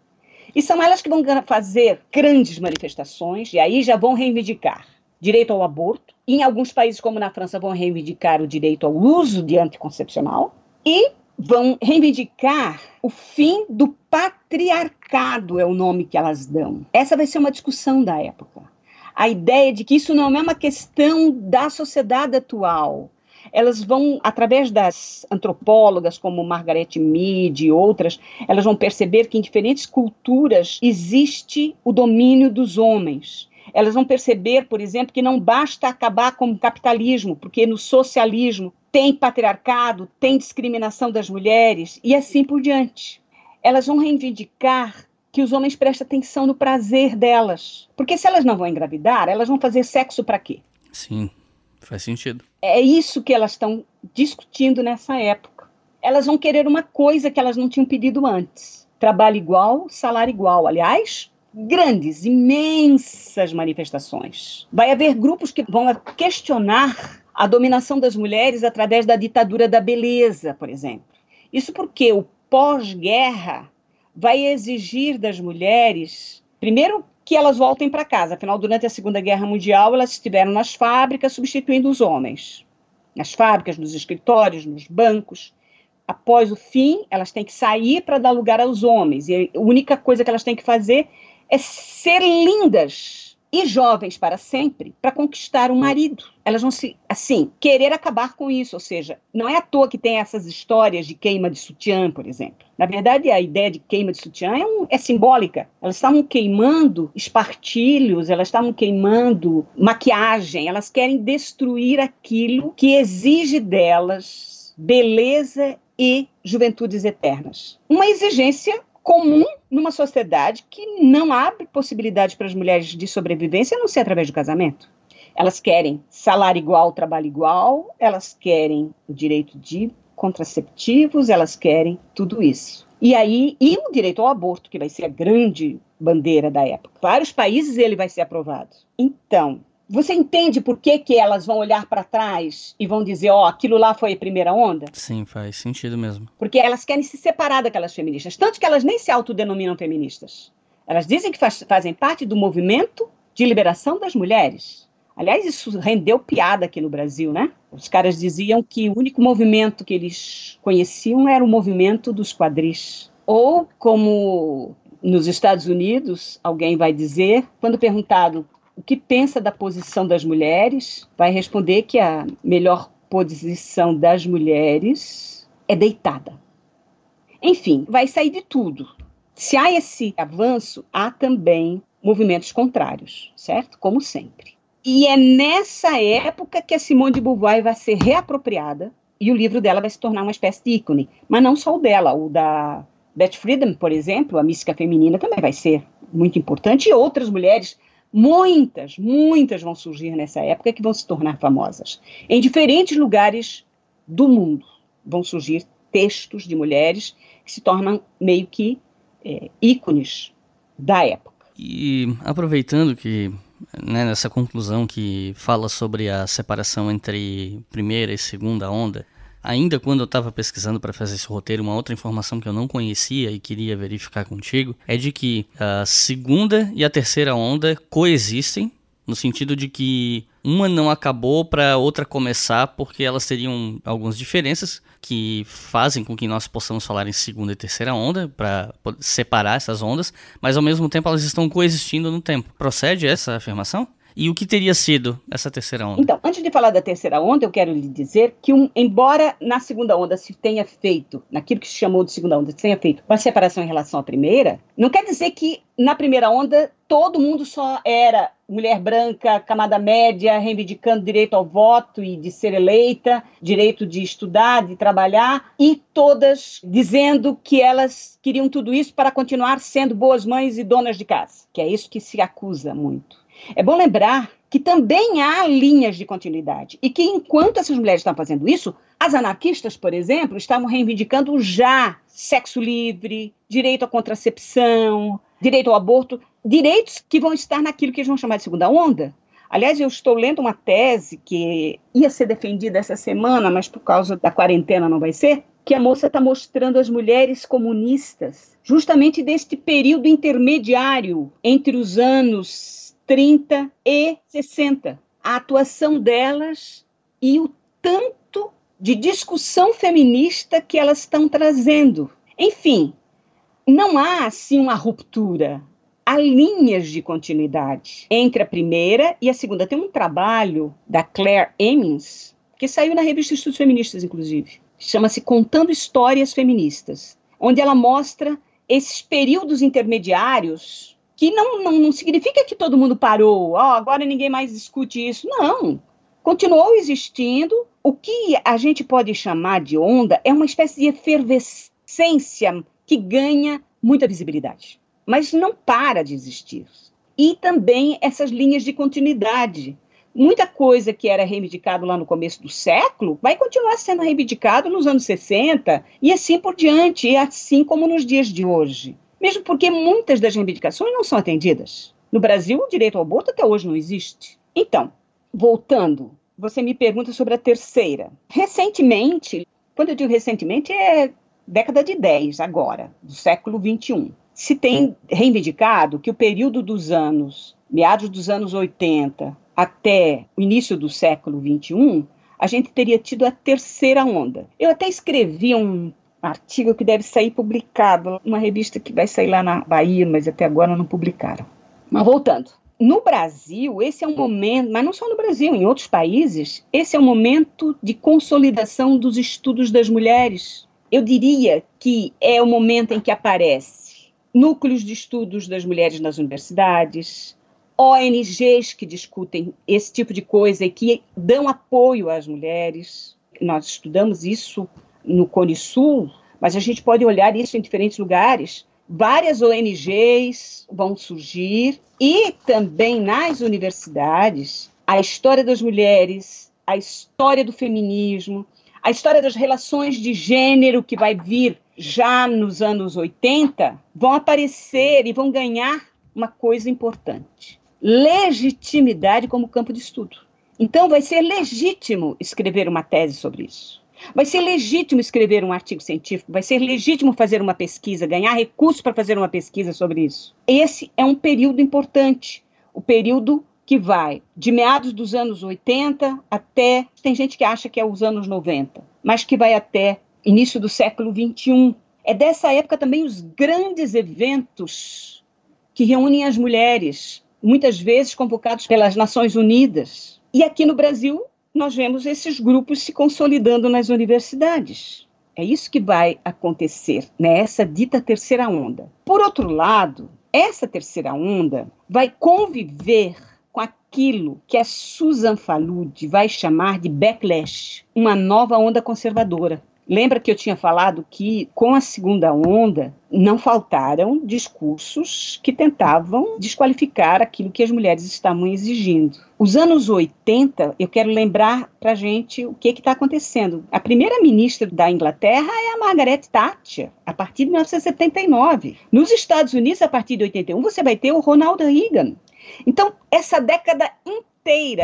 E são elas que vão fazer grandes manifestações, e aí já vão reivindicar direito ao aborto. Em alguns países, como na França, vão reivindicar o direito ao uso de anticoncepcional. E vão reivindicar o fim do patriarcado, é o nome que elas dão. Essa vai ser uma discussão da época. A ideia de que isso não é uma questão da sociedade atual, elas vão, através das antropólogas como Margaret Mead e outras, elas vão perceber que em diferentes culturas existe o domínio dos homens. Elas vão perceber, por exemplo, que não basta acabar com o capitalismo, porque no socialismo tem patriarcado, tem discriminação das mulheres e assim por diante. Elas vão reivindicar que os homens prestem atenção no prazer delas. Porque se elas não vão engravidar, elas vão fazer sexo para quê? Sim. Faz sentido. É isso que elas estão discutindo nessa época. Elas vão querer uma coisa que elas não tinham pedido antes: trabalho igual, salário igual. Aliás, grandes, imensas manifestações. Vai haver grupos que vão questionar a dominação das mulheres através da ditadura da beleza, por exemplo. Isso porque o pós-guerra vai exigir das mulheres, primeiro, que elas voltem para casa. Afinal, durante a Segunda Guerra Mundial, elas estiveram nas fábricas substituindo os homens. Nas fábricas, nos escritórios, nos bancos. Após o fim, elas têm que sair para dar lugar aos homens. E a única coisa que elas têm que fazer é ser lindas e jovens para sempre para conquistar um marido. Elas vão se, assim, querer acabar com isso, ou seja, não é à toa que tem essas histórias de queima de sutiã, por exemplo. Na verdade, a ideia de queima de sutiã é, um, é simbólica. Elas estavam queimando espartilhos, elas estavam queimando maquiagem, elas querem destruir aquilo que exige delas beleza e juventudes eternas. Uma exigência comum numa sociedade que não abre possibilidade para as mulheres de sobrevivência a não ser através do casamento. Elas querem salário igual, trabalho igual, elas querem o direito de contraceptivos, elas querem tudo isso. E aí, e o direito ao aborto, que vai ser a grande bandeira da época. Vários países ele vai ser aprovado. Então, você entende por que, que elas vão olhar para trás e vão dizer, ó, oh, aquilo lá foi a primeira onda? Sim, faz sentido mesmo. Porque elas querem se separar daquelas feministas. Tanto que elas nem se autodenominam feministas. Elas dizem que faz, fazem parte do movimento de liberação das mulheres. Aliás, isso rendeu piada aqui no Brasil, né? Os caras diziam que o único movimento que eles conheciam era o movimento dos quadris. Ou, como nos Estados Unidos, alguém vai dizer, quando perguntado o que pensa da posição das mulheres, vai responder que a melhor posição das mulheres é deitada. Enfim, vai sair de tudo. Se há esse avanço, há também movimentos contrários, certo? Como sempre. E é nessa época que a Simone de Beauvoir vai ser reapropriada e o livro dela vai se tornar uma espécie de ícone. Mas não só o dela, o da Beth Friedan, por exemplo, a mística feminina também vai ser muito importante e outras mulheres Muitas, muitas vão surgir nessa época que vão se tornar famosas. Em diferentes lugares do mundo vão surgir textos de mulheres que se tornam meio que é, ícones da época. E aproveitando que né, nessa conclusão que fala sobre a separação entre primeira e segunda onda, Ainda quando eu estava pesquisando para fazer esse roteiro, uma outra informação que eu não conhecia e queria verificar contigo é de que a segunda e a terceira onda coexistem, no sentido de que uma não acabou para outra começar porque elas teriam algumas diferenças que fazem com que nós possamos falar em segunda e terceira onda para separar essas ondas, mas ao mesmo tempo elas estão coexistindo no tempo. Procede essa afirmação? E o que teria sido essa terceira onda? Então, antes de falar da terceira onda, eu quero lhe dizer que, um, embora na segunda onda se tenha feito, naquilo que se chamou de segunda onda, se tenha feito uma separação em relação à primeira, não quer dizer que na primeira onda todo mundo só era mulher branca, camada média, reivindicando direito ao voto e de ser eleita, direito de estudar, de trabalhar, e todas dizendo que elas queriam tudo isso para continuar sendo boas mães e donas de casa, que é isso que se acusa muito. É bom lembrar que também há linhas de continuidade e que enquanto essas mulheres estão fazendo isso, as anarquistas, por exemplo, estavam reivindicando já sexo livre, direito à contracepção, direito ao aborto, direitos que vão estar naquilo que eles vão chamar de segunda onda. Aliás, eu estou lendo uma tese que ia ser defendida essa semana, mas por causa da quarentena não vai ser, que a moça está mostrando as mulheres comunistas, justamente deste período intermediário entre os anos 30 e 60. A atuação delas e o tanto de discussão feminista que elas estão trazendo. Enfim, não há assim uma ruptura. Há linhas de continuidade entre a primeira e a segunda. Tem um trabalho da Claire Emmons, que saiu na revista Estudos Feministas, inclusive. Chama-se Contando Histórias Feministas, onde ela mostra esses períodos intermediários que não, não, não significa que todo mundo parou, oh, agora ninguém mais discute isso. Não. Continuou existindo. O que a gente pode chamar de onda é uma espécie de efervescência que ganha muita visibilidade, mas não para de existir. E também essas linhas de continuidade. Muita coisa que era reivindicado lá no começo do século vai continuar sendo reivindicado nos anos 60 e assim por diante, e assim como nos dias de hoje mesmo porque muitas das reivindicações não são atendidas. No Brasil, o direito ao aborto até hoje não existe. Então, voltando, você me pergunta sobre a terceira. Recentemente, quando eu digo recentemente, é década de 10, agora, do século 21. Se tem reivindicado que o período dos anos, meados dos anos 80 até o início do século 21, a gente teria tido a terceira onda. Eu até escrevi um artigo que deve sair publicado, uma revista que vai sair lá na Bahia, mas até agora não publicaram. Mas voltando. No Brasil, esse é um momento, mas não só no Brasil, em outros países, esse é um momento de consolidação dos estudos das mulheres. Eu diria que é o momento em que aparece núcleos de estudos das mulheres nas universidades, ONGs que discutem esse tipo de coisa e que dão apoio às mulheres. Nós estudamos isso no Cone Sul, mas a gente pode olhar isso em diferentes lugares. Várias ONGs vão surgir e também nas universidades a história das mulheres, a história do feminismo, a história das relações de gênero que vai vir já nos anos 80 vão aparecer e vão ganhar uma coisa importante: legitimidade como campo de estudo. Então, vai ser legítimo escrever uma tese sobre isso. Vai ser legítimo escrever um artigo científico, vai ser legítimo fazer uma pesquisa, ganhar recursos para fazer uma pesquisa sobre isso. Esse é um período importante, o período que vai de meados dos anos 80 até. Tem gente que acha que é os anos 90, mas que vai até início do século 21. É dessa época também os grandes eventos que reúnem as mulheres, muitas vezes convocados pelas Nações Unidas. E aqui no Brasil, nós vemos esses grupos se consolidando nas universidades. É isso que vai acontecer nessa dita terceira onda. Por outro lado, essa terceira onda vai conviver com aquilo que a Susan Falud vai chamar de backlash, uma nova onda conservadora. Lembra que eu tinha falado que com a segunda onda não faltaram discursos que tentavam desqualificar aquilo que as mulheres estavam exigindo. Os anos 80, eu quero lembrar para gente o que está acontecendo. A primeira ministra da Inglaterra é a Margaret Thatcher, a partir de 1979. Nos Estados Unidos, a partir de 81, você vai ter o Ronald Reagan. Então, essa década inteira,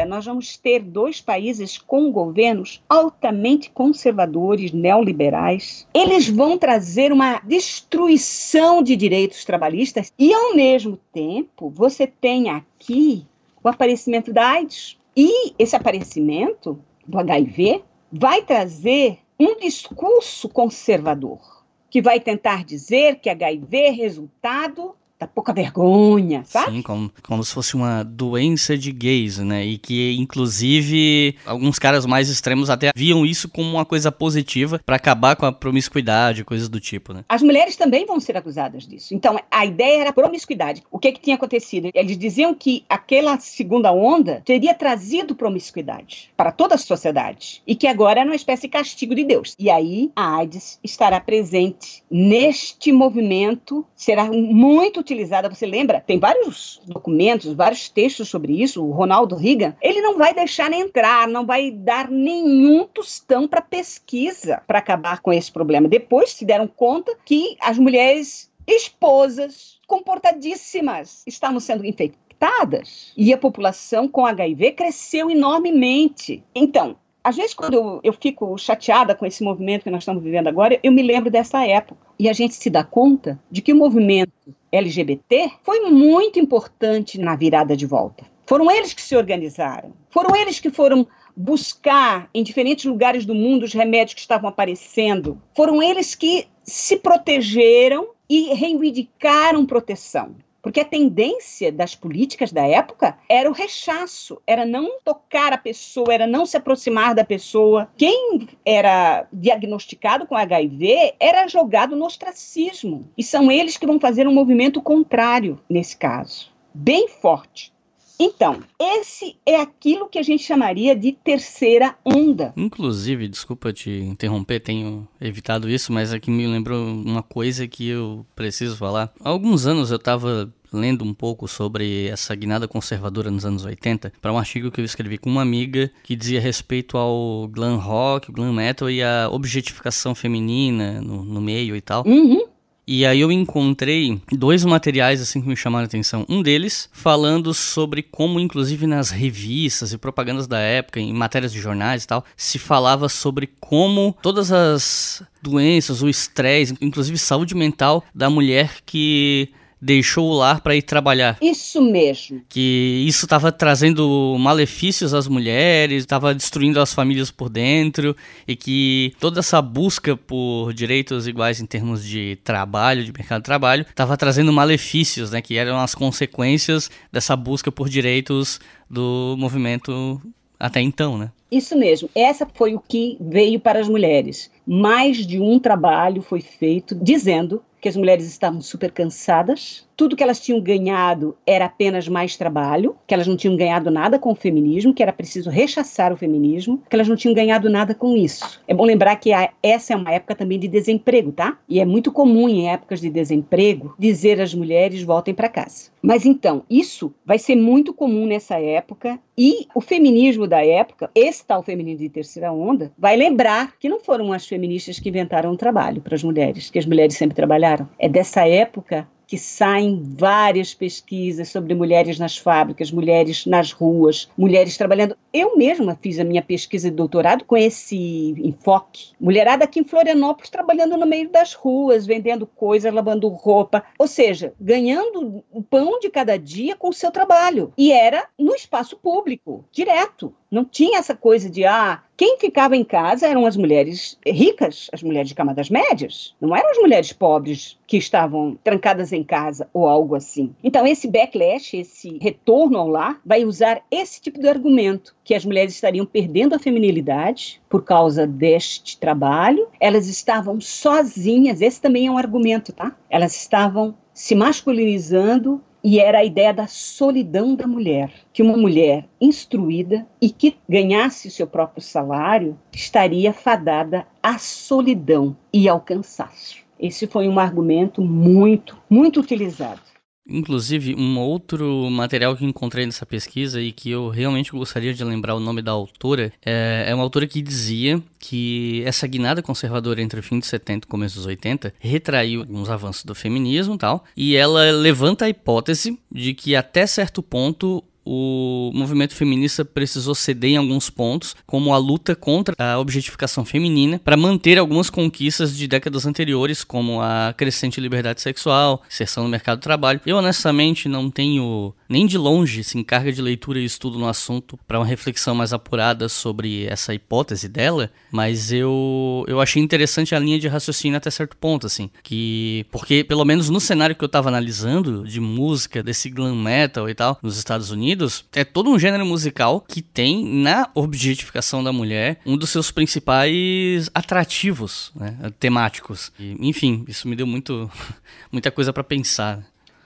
nós vamos ter dois países com governos altamente conservadores, neoliberais. Eles vão trazer uma destruição de direitos trabalhistas e, ao mesmo tempo, você tem aqui o aparecimento da AIDS. E esse aparecimento do HIV vai trazer um discurso conservador, que vai tentar dizer que HIV é resultado da pouca vergonha, sabe? Sim, como, como se fosse uma doença de gays, né? E que, inclusive, alguns caras mais extremos até viam isso como uma coisa positiva para acabar com a promiscuidade, coisas do tipo, né? As mulheres também vão ser acusadas disso. Então, a ideia era promiscuidade. O que, que tinha acontecido? Eles diziam que aquela segunda onda teria trazido promiscuidade para toda a sociedade e que agora era uma espécie de castigo de Deus. E aí, a AIDS estará presente neste movimento, será muito utilizada, você lembra? Tem vários documentos, vários textos sobre isso. O Ronaldo Reagan, ele não vai deixar entrar, não vai dar nenhum tostão para pesquisa para acabar com esse problema. Depois se deram conta que as mulheres esposas comportadíssimas estavam sendo infectadas e a população com HIV cresceu enormemente. Então, às vezes, quando eu, eu, fico chateada com esse movimento que nós estamos vivendo agora, eu me lembro dessa época. E a gente se dá conta de que o movimento LGBT foi muito importante na virada de volta. Foram eles que se organizaram. Foram eles que foram buscar em diferentes lugares do mundo os remédios que estavam aparecendo. Foram eles que se protegeram e reivindicaram proteção. Porque a tendência das políticas da época era o rechaço, era não tocar a pessoa, era não se aproximar da pessoa. Quem era diagnosticado com HIV era jogado no ostracismo. E são eles que vão fazer um movimento contrário nesse caso, bem forte. Então, esse é aquilo que a gente chamaria de terceira onda. Inclusive, desculpa te interromper, tenho evitado isso, mas aqui me lembrou uma coisa que eu preciso falar. Há alguns anos eu estava lendo um pouco sobre essa guinada conservadora nos anos 80 para um artigo que eu escrevi com uma amiga que dizia respeito ao glam rock, glam metal e a objetificação feminina no, no meio e tal. Uhum. E aí eu encontrei dois materiais assim que me chamaram a atenção. Um deles falando sobre como, inclusive nas revistas e propagandas da época, em matérias de jornais e tal, se falava sobre como todas as doenças, o estresse, inclusive saúde mental da mulher que deixou o lar para ir trabalhar. Isso mesmo. Que isso estava trazendo malefícios às mulheres, estava destruindo as famílias por dentro e que toda essa busca por direitos iguais em termos de trabalho, de mercado de trabalho, estava trazendo malefícios, né, que eram as consequências dessa busca por direitos do movimento até então, né? Isso mesmo. Essa foi o que veio para as mulheres. Mais de um trabalho foi feito dizendo que as mulheres estavam super cansadas, tudo que elas tinham ganhado era apenas mais trabalho, que elas não tinham ganhado nada com o feminismo, que era preciso rechaçar o feminismo, que elas não tinham ganhado nada com isso. É bom lembrar que a, essa é uma época também de desemprego, tá? E é muito comum em épocas de desemprego dizer às mulheres voltem para casa. Mas então, isso vai ser muito comum nessa época e o feminismo da época, esse tal feminismo de terceira onda, vai lembrar que não foram as feministas que inventaram o trabalho para as mulheres, que as mulheres sempre trabalharam. É dessa época que saem várias pesquisas sobre mulheres nas fábricas, mulheres nas ruas, mulheres trabalhando. Eu mesma fiz a minha pesquisa de doutorado com esse enfoque. Mulherada aqui em Florianópolis trabalhando no meio das ruas, vendendo coisas, lavando roupa, ou seja, ganhando o pão de cada dia com o seu trabalho. E era no espaço público, direto. Não tinha essa coisa de, ah, quem ficava em casa eram as mulheres ricas, as mulheres de camadas médias. Não eram as mulheres pobres que estavam trancadas em casa ou algo assim. Então, esse backlash, esse retorno ao lar, vai usar esse tipo de argumento, que as mulheres estariam perdendo a feminilidade por causa deste trabalho, elas estavam sozinhas, esse também é um argumento, tá? Elas estavam se masculinizando e era a ideia da solidão da mulher, que uma mulher instruída e que ganhasse o seu próprio salário estaria fadada à solidão e ao cansaço. Esse foi um argumento muito, muito utilizado. Inclusive, um outro material que encontrei nessa pesquisa e que eu realmente gostaria de lembrar o nome da autora é, é uma autora que dizia que essa guinada conservadora entre o fim de 70 e começo dos 80 retraiu alguns avanços do feminismo e tal, e ela levanta a hipótese de que até certo ponto o movimento feminista precisou ceder em alguns pontos, como a luta contra a objetificação feminina, para manter algumas conquistas de décadas anteriores, como a crescente liberdade sexual, inserção no mercado do trabalho. Eu, honestamente, não tenho nem de longe assim, carga de leitura e estudo no assunto para uma reflexão mais apurada sobre essa hipótese dela, mas eu, eu achei interessante a linha de raciocínio até certo ponto, assim, que porque pelo menos no cenário que eu estava analisando de música desse glam metal e tal nos Estados Unidos, é todo um gênero musical que tem na objetificação da mulher um dos seus principais atrativos, né, temáticos. E, enfim, isso me deu muito muita coisa para pensar.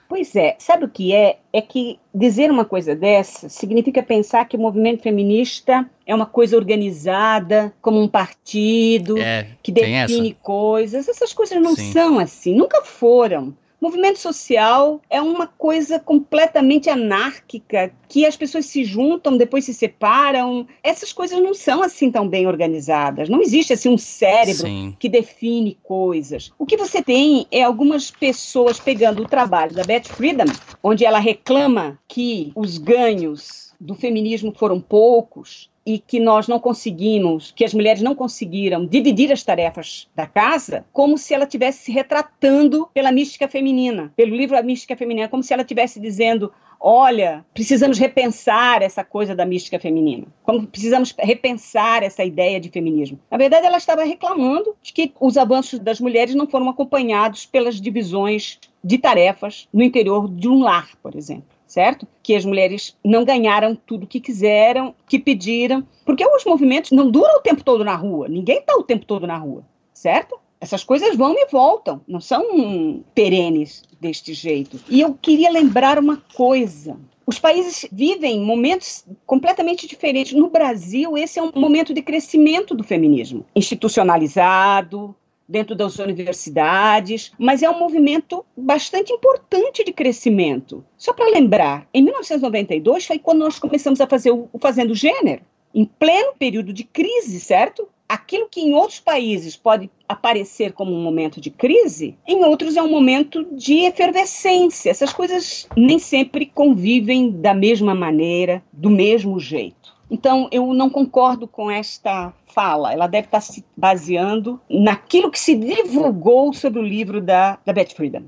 Pois é, sabe o que é? É que dizer uma coisa dessa significa pensar que o movimento feminista é uma coisa organizada, como um partido, é, que define essa. coisas. Essas coisas não Sim. são assim, nunca foram. Movimento social é uma coisa completamente anárquica, que as pessoas se juntam, depois se separam. Essas coisas não são assim tão bem organizadas. Não existe assim um cérebro Sim. que define coisas. O que você tem é algumas pessoas pegando o trabalho da Beth Friedan, onde ela reclama que os ganhos do feminismo foram poucos e que nós não conseguimos, que as mulheres não conseguiram dividir as tarefas da casa, como se ela estivesse se retratando pela mística feminina, pelo livro A Mística Feminina, como se ela estivesse dizendo olha, precisamos repensar essa coisa da mística feminina. Como precisamos repensar essa ideia de feminismo. Na verdade, ela estava reclamando de que os avanços das mulheres não foram acompanhados pelas divisões de tarefas no interior de um lar, por exemplo. Certo? Que as mulheres não ganharam tudo que quiseram, que pediram, porque os movimentos não duram o tempo todo na rua, ninguém está o tempo todo na rua, certo? Essas coisas vão e voltam, não são perenes deste jeito. E eu queria lembrar uma coisa. Os países vivem momentos completamente diferentes. No Brasil, esse é um momento de crescimento do feminismo, institucionalizado, dentro das universidades, mas é um movimento bastante importante de crescimento. Só para lembrar, em 1992 foi quando nós começamos a fazer o Fazendo Gênero, em pleno período de crise, certo? Aquilo que em outros países pode aparecer como um momento de crise, em outros é um momento de efervescência. Essas coisas nem sempre convivem da mesma maneira, do mesmo jeito. Então, eu não concordo com esta fala. Ela deve estar se baseando naquilo que se divulgou sobre o livro da, da Beth Friedan.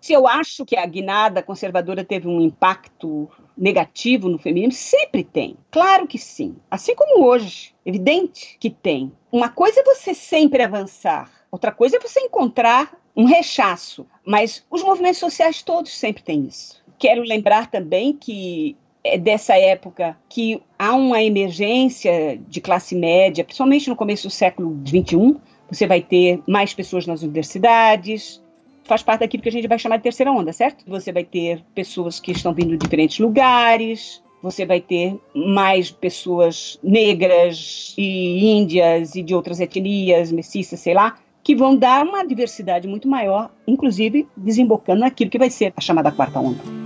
Se eu acho que a guinada conservadora teve um impacto negativo no feminismo, sempre tem. Claro que sim. Assim como hoje, evidente que tem. Uma coisa é você sempre avançar, outra coisa é você encontrar um rechaço. Mas os movimentos sociais todos sempre têm isso. Quero lembrar também que dessa época que há uma emergência de classe média, principalmente no começo do século XXI. Você vai ter mais pessoas nas universidades, faz parte daquilo que a gente vai chamar de terceira onda, certo? Você vai ter pessoas que estão vindo de diferentes lugares, você vai ter mais pessoas negras e índias e de outras etnias, mestiças, sei lá, que vão dar uma diversidade muito maior, inclusive desembocando naquilo que vai ser a chamada quarta onda.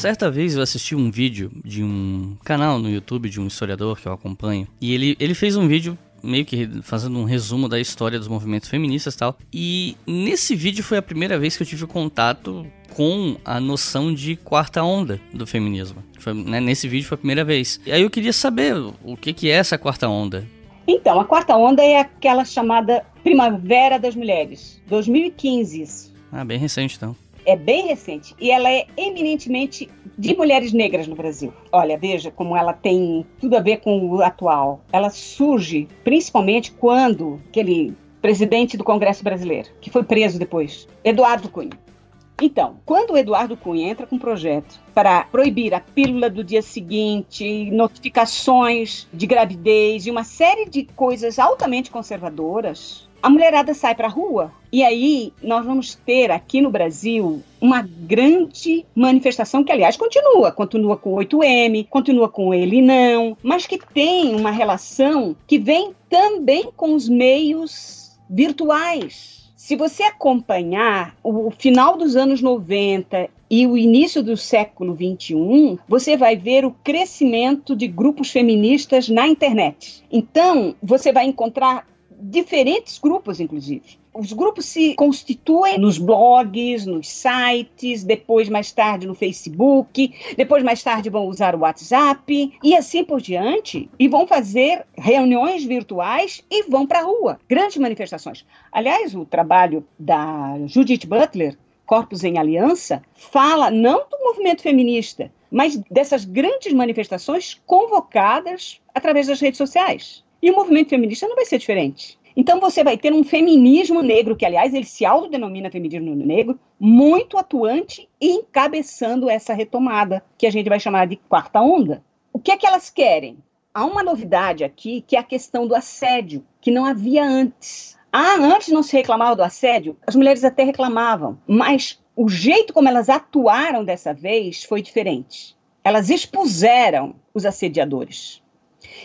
Certa vez eu assisti um vídeo de um canal no YouTube de um historiador que eu acompanho. E ele, ele fez um vídeo meio que fazendo um resumo da história dos movimentos feministas e tal. E nesse vídeo foi a primeira vez que eu tive contato com a noção de quarta onda do feminismo. Foi, né, nesse vídeo foi a primeira vez. E aí eu queria saber o que, que é essa quarta onda. Então, a quarta onda é aquela chamada Primavera das Mulheres, 2015. Isso. Ah, bem recente então é bem recente e ela é eminentemente de mulheres negras no Brasil. Olha, veja como ela tem tudo a ver com o atual. Ela surge principalmente quando aquele presidente do Congresso Brasileiro, que foi preso depois, Eduardo Cunha. Então, quando o Eduardo Cunha entra com um projeto para proibir a pílula do dia seguinte, notificações de gravidez e uma série de coisas altamente conservadoras, a mulherada sai para a rua e aí nós vamos ter aqui no Brasil uma grande manifestação que, aliás, continua, continua com o 8M, continua com ele não, mas que tem uma relação que vem também com os meios virtuais. Se você acompanhar o final dos anos 90 e o início do século 21, você vai ver o crescimento de grupos feministas na internet. Então, você vai encontrar diferentes grupos, inclusive. Os grupos se constituem nos blogs, nos sites, depois, mais tarde, no Facebook, depois, mais tarde, vão usar o WhatsApp e assim por diante, e vão fazer reuniões virtuais e vão para a rua. Grandes manifestações. Aliás, o trabalho da Judith Butler, Corpos em Aliança, fala não do movimento feminista, mas dessas grandes manifestações convocadas através das redes sociais. E o movimento feminista não vai ser diferente. Então você vai ter um feminismo negro, que aliás ele se autodenomina feminismo negro, muito atuante e encabeçando essa retomada, que a gente vai chamar de quarta onda. O que é que elas querem? Há uma novidade aqui, que é a questão do assédio, que não havia antes. Ah, antes não se reclamava do assédio? As mulheres até reclamavam, mas o jeito como elas atuaram dessa vez foi diferente. Elas expuseram os assediadores.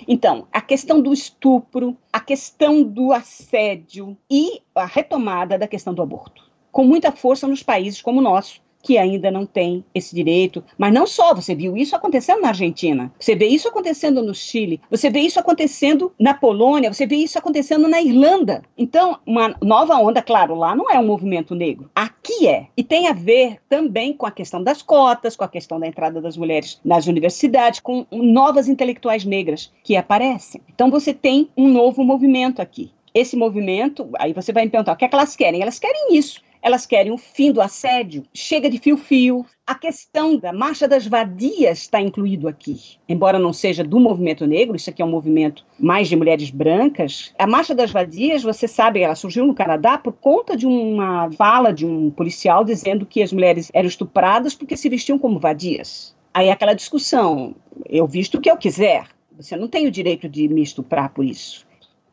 Então, a questão do estupro, a questão do assédio e a retomada da questão do aborto, com muita força nos países como o nosso, que ainda não tem esse direito. Mas não só, você viu isso acontecendo na Argentina, você vê isso acontecendo no Chile, você vê isso acontecendo na Polônia, você vê isso acontecendo na Irlanda. Então, uma nova onda, claro, lá não é um movimento negro, aqui é. E tem a ver também com a questão das cotas, com a questão da entrada das mulheres nas universidades, com novas intelectuais negras que aparecem. Então, você tem um novo movimento aqui esse movimento, aí você vai me perguntar, o que é que elas querem? Elas querem isso. Elas querem o fim do assédio. Chega de fio-fio. A questão da marcha das vadias está incluído aqui. Embora não seja do movimento negro, isso aqui é um movimento mais de mulheres brancas. A marcha das vadias, você sabe, ela surgiu no Canadá por conta de uma fala de um policial dizendo que as mulheres eram estupradas porque se vestiam como vadias. Aí aquela discussão, eu visto o que eu quiser. Você não tem o direito de me estuprar por isso.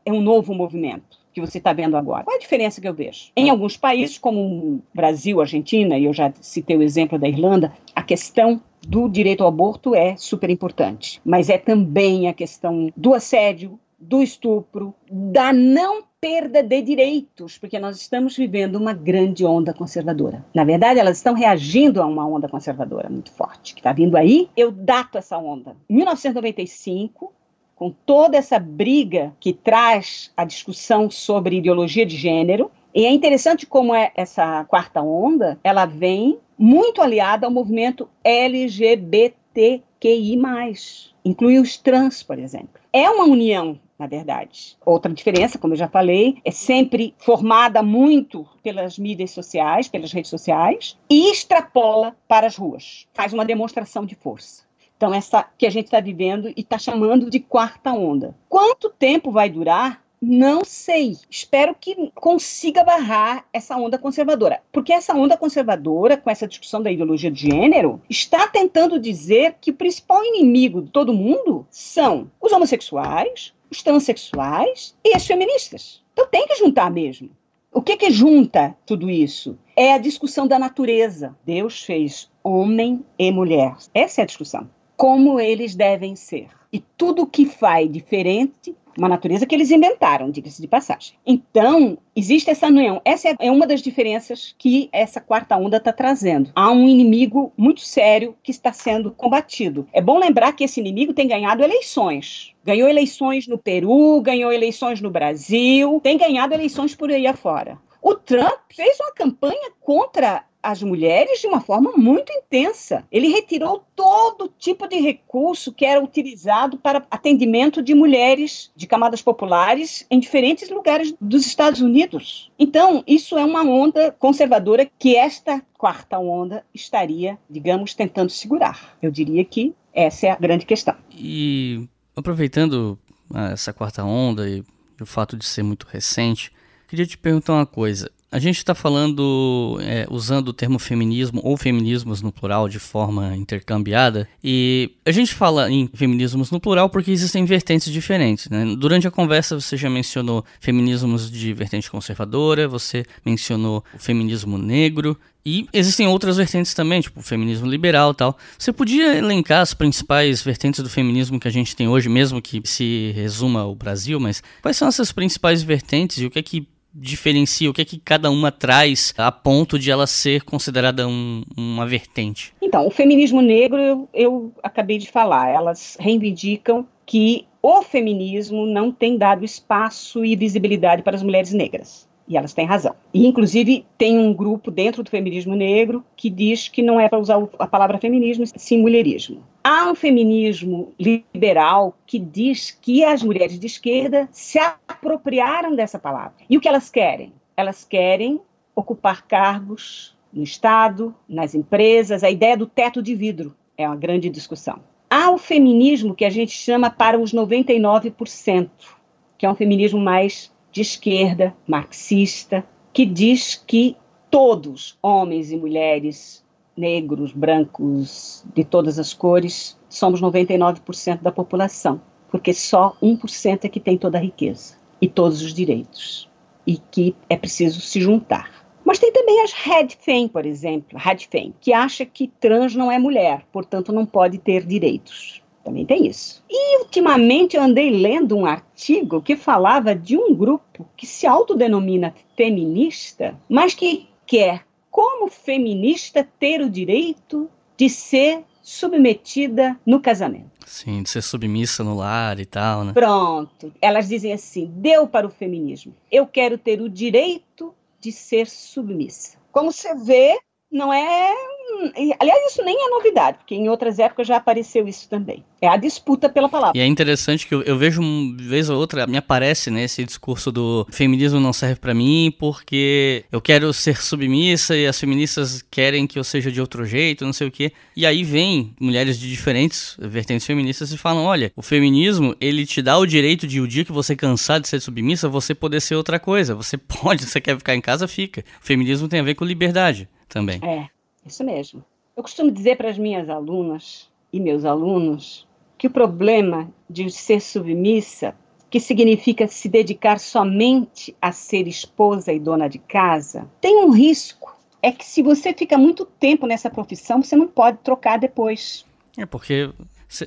É um novo movimento que você está vendo agora. Qual a diferença que eu vejo? Em alguns países, como Brasil, Argentina, e eu já citei o exemplo da Irlanda, a questão do direito ao aborto é super importante, mas é também a questão do assédio, do estupro, da não perda de direitos, porque nós estamos vivendo uma grande onda conservadora. Na verdade, elas estão reagindo a uma onda conservadora muito forte que está vindo aí. Eu dato essa onda. Em 1995, com toda essa briga que traz a discussão sobre ideologia de gênero. E é interessante como é essa quarta onda, ela vem muito aliada ao movimento LGBTQI+. Inclui os trans, por exemplo. É uma união na verdade. Outra diferença, como eu já falei, é sempre formada muito pelas mídias sociais, pelas redes sociais, e extrapola para as ruas. Faz uma demonstração de força. Então, essa que a gente está vivendo e está chamando de quarta onda. Quanto tempo vai durar? Não sei. Espero que consiga barrar essa onda conservadora. Porque essa onda conservadora, com essa discussão da ideologia de gênero, está tentando dizer que o principal inimigo de todo mundo são os homossexuais, os transexuais e as feministas. Então tem que juntar mesmo. O que, que junta tudo isso? É a discussão da natureza. Deus fez homem e mulher. Essa é a discussão como eles devem ser. E tudo que faz diferente, uma natureza que eles inventaram, diga-se de passagem. Então, existe essa união. Essa é uma das diferenças que essa quarta onda está trazendo. Há um inimigo muito sério que está sendo combatido. É bom lembrar que esse inimigo tem ganhado eleições. Ganhou eleições no Peru, ganhou eleições no Brasil, tem ganhado eleições por aí afora. O Trump fez uma campanha contra as mulheres de uma forma muito intensa. Ele retirou todo tipo de recurso que era utilizado para atendimento de mulheres de camadas populares em diferentes lugares dos Estados Unidos. Então, isso é uma onda conservadora que esta quarta onda estaria, digamos, tentando segurar. Eu diria que essa é a grande questão. E aproveitando ah, essa quarta onda e o fato de ser muito recente, queria te perguntar uma coisa. A gente está falando, é, usando o termo feminismo ou feminismos no plural de forma intercambiada, e a gente fala em feminismos no plural porque existem vertentes diferentes. Né? Durante a conversa você já mencionou feminismos de vertente conservadora, você mencionou o feminismo negro, e existem outras vertentes também, tipo o feminismo liberal e tal. Você podia elencar as principais vertentes do feminismo que a gente tem hoje, mesmo que se resuma ao Brasil, mas quais são essas principais vertentes e o que é que diferencia, o que é que cada uma traz a ponto de ela ser considerada um, uma vertente? Então, o feminismo negro, eu, eu acabei de falar, elas reivindicam que o feminismo não tem dado espaço e visibilidade para as mulheres negras. E elas têm razão. E, inclusive, tem um grupo dentro do feminismo negro que diz que não é para usar a palavra feminismo, sim mulherismo. Há um feminismo liberal que diz que as mulheres de esquerda se apropriaram dessa palavra. E o que elas querem? Elas querem ocupar cargos no Estado, nas empresas, a ideia do teto de vidro é uma grande discussão. Há o feminismo que a gente chama para os 99%, que é um feminismo mais de esquerda, marxista, que diz que todos, homens e mulheres, negros, brancos, de todas as cores, somos 99% da população, porque só 1% é que tem toda a riqueza e todos os direitos, e que é preciso se juntar. Mas tem também as Red Fem, por exemplo, Red Fem, que acha que trans não é mulher, portanto não pode ter direitos. Também tem isso. E ultimamente eu andei lendo um artigo que falava de um grupo que se autodenomina feminista, mas que quer, como feminista, ter o direito de ser submetida no casamento. Sim, de ser submissa no lar e tal, né? Pronto. Elas dizem assim: deu para o feminismo. Eu quero ter o direito de ser submissa. Como você vê, não é. Aliás, isso nem é novidade, porque em outras épocas já apareceu isso também. É a disputa pela palavra. E é interessante que eu, eu vejo uma vez ou outra, me aparece né, esse discurso do feminismo não serve para mim porque eu quero ser submissa e as feministas querem que eu seja de outro jeito, não sei o quê. E aí vem mulheres de diferentes vertentes feministas e falam: olha, o feminismo ele te dá o direito de o dia que você cansar de ser submissa, você poder ser outra coisa. Você pode, você quer ficar em casa, fica. O feminismo tem a ver com liberdade também. É, isso mesmo. Eu costumo dizer para as minhas alunas e meus alunos que o problema de ser submissa, que significa se dedicar somente a ser esposa e dona de casa, tem um risco. É que se você fica muito tempo nessa profissão, você não pode trocar depois. É porque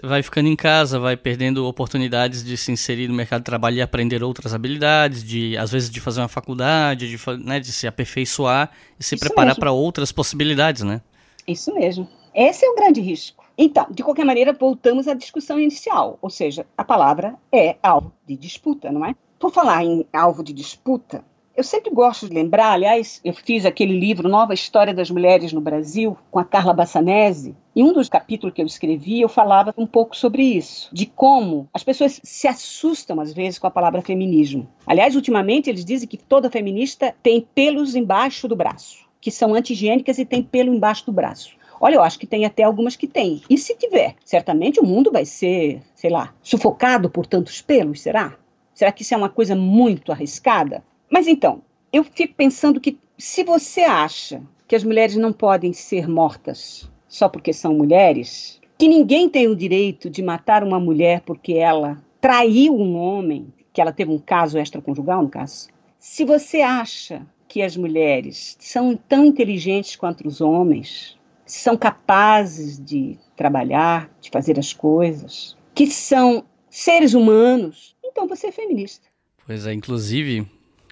vai ficando em casa, vai perdendo oportunidades de se inserir no mercado de trabalho e aprender outras habilidades, de às vezes de fazer uma faculdade, de, né, de se aperfeiçoar e se Isso preparar para outras possibilidades, né? Isso mesmo. Esse é o grande risco. Então, de qualquer maneira, voltamos à discussão inicial, ou seja, a palavra é alvo de disputa, não é? Por falar em alvo de disputa, eu sempre gosto de lembrar, aliás, eu fiz aquele livro Nova História das Mulheres no Brasil, com a Carla Bassanese, e um dos capítulos que eu escrevi, eu falava um pouco sobre isso, de como as pessoas se assustam às vezes com a palavra feminismo. Aliás, ultimamente eles dizem que toda feminista tem pelos embaixo do braço, que são anti-higiênicas e tem pelo embaixo do braço. Olha, eu acho que tem até algumas que têm. E se tiver, certamente o mundo vai ser, sei lá, sufocado por tantos pelos, será? Será que isso é uma coisa muito arriscada? Mas então, eu fico pensando que se você acha que as mulheres não podem ser mortas só porque são mulheres, que ninguém tem o direito de matar uma mulher porque ela traiu um homem, que ela teve um caso extraconjugal, no caso. Se você acha que as mulheres são tão inteligentes quanto os homens, são capazes de trabalhar, de fazer as coisas, que são seres humanos, então você é feminista. Pois é, inclusive,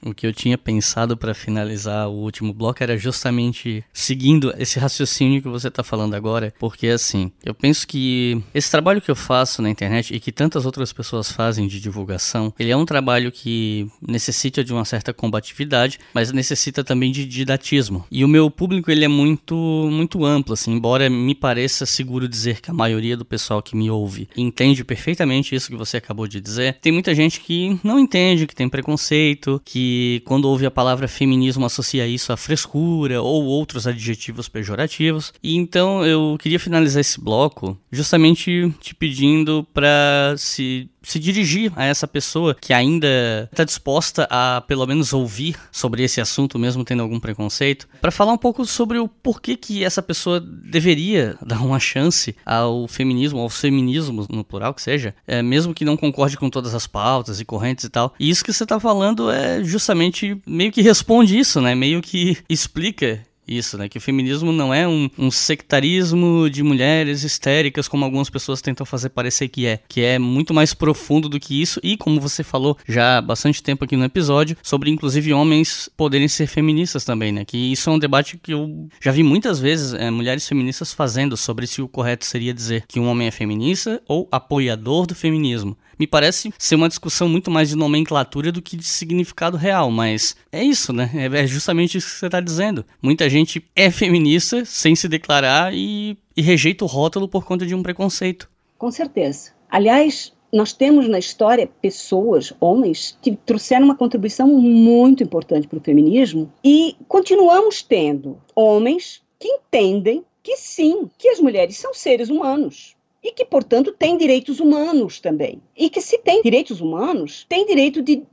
o que eu tinha pensado para finalizar o último bloco era justamente seguindo esse raciocínio que você está falando agora, porque assim, eu penso que esse trabalho que eu faço na internet e que tantas outras pessoas fazem de divulgação, ele é um trabalho que necessita de uma certa combatividade, mas necessita também de didatismo. E o meu público ele é muito muito amplo, assim, embora me pareça seguro dizer que a maioria do pessoal que me ouve entende perfeitamente isso que você acabou de dizer. Tem muita gente que não entende, que tem preconceito, que quando ouve a palavra feminismo associa isso a frescura ou outros adjetivos pejorativos. E então eu queria finalizar esse bloco justamente te pedindo para se se dirigir a essa pessoa que ainda está disposta a pelo menos ouvir sobre esse assunto, mesmo tendo algum preconceito, para falar um pouco sobre o porquê que essa pessoa deveria dar uma chance ao feminismo, aos feminismos no plural que seja, é, mesmo que não concorde com todas as pautas e correntes e tal. E isso que você está falando é justamente meio que responde isso, né? Meio que explica isso, né? Que o feminismo não é um, um, sectarismo de mulheres histéricas, como algumas pessoas tentam fazer parecer que é. Que é muito mais profundo do que isso. E como você falou já há bastante tempo aqui no episódio, sobre inclusive homens poderem ser feministas também, né? Que isso é um debate que eu já vi muitas vezes é, mulheres feministas fazendo sobre se o correto seria dizer que um homem é feminista ou apoiador do feminismo me parece ser uma discussão muito mais de nomenclatura do que de significado real, mas é isso, né? É, é justamente isso que você está dizendo. Muita gente é feminista sem se declarar e, e rejeita o rótulo por conta de um preconceito. Com certeza. Aliás, nós temos na história pessoas, homens, que trouxeram uma contribuição muito importante para o feminismo e continuamos tendo homens que entendem que sim, que as mulheres são seres humanos e que, portanto, tem direitos humanos também. E que, se tem direitos humanos, tem direito de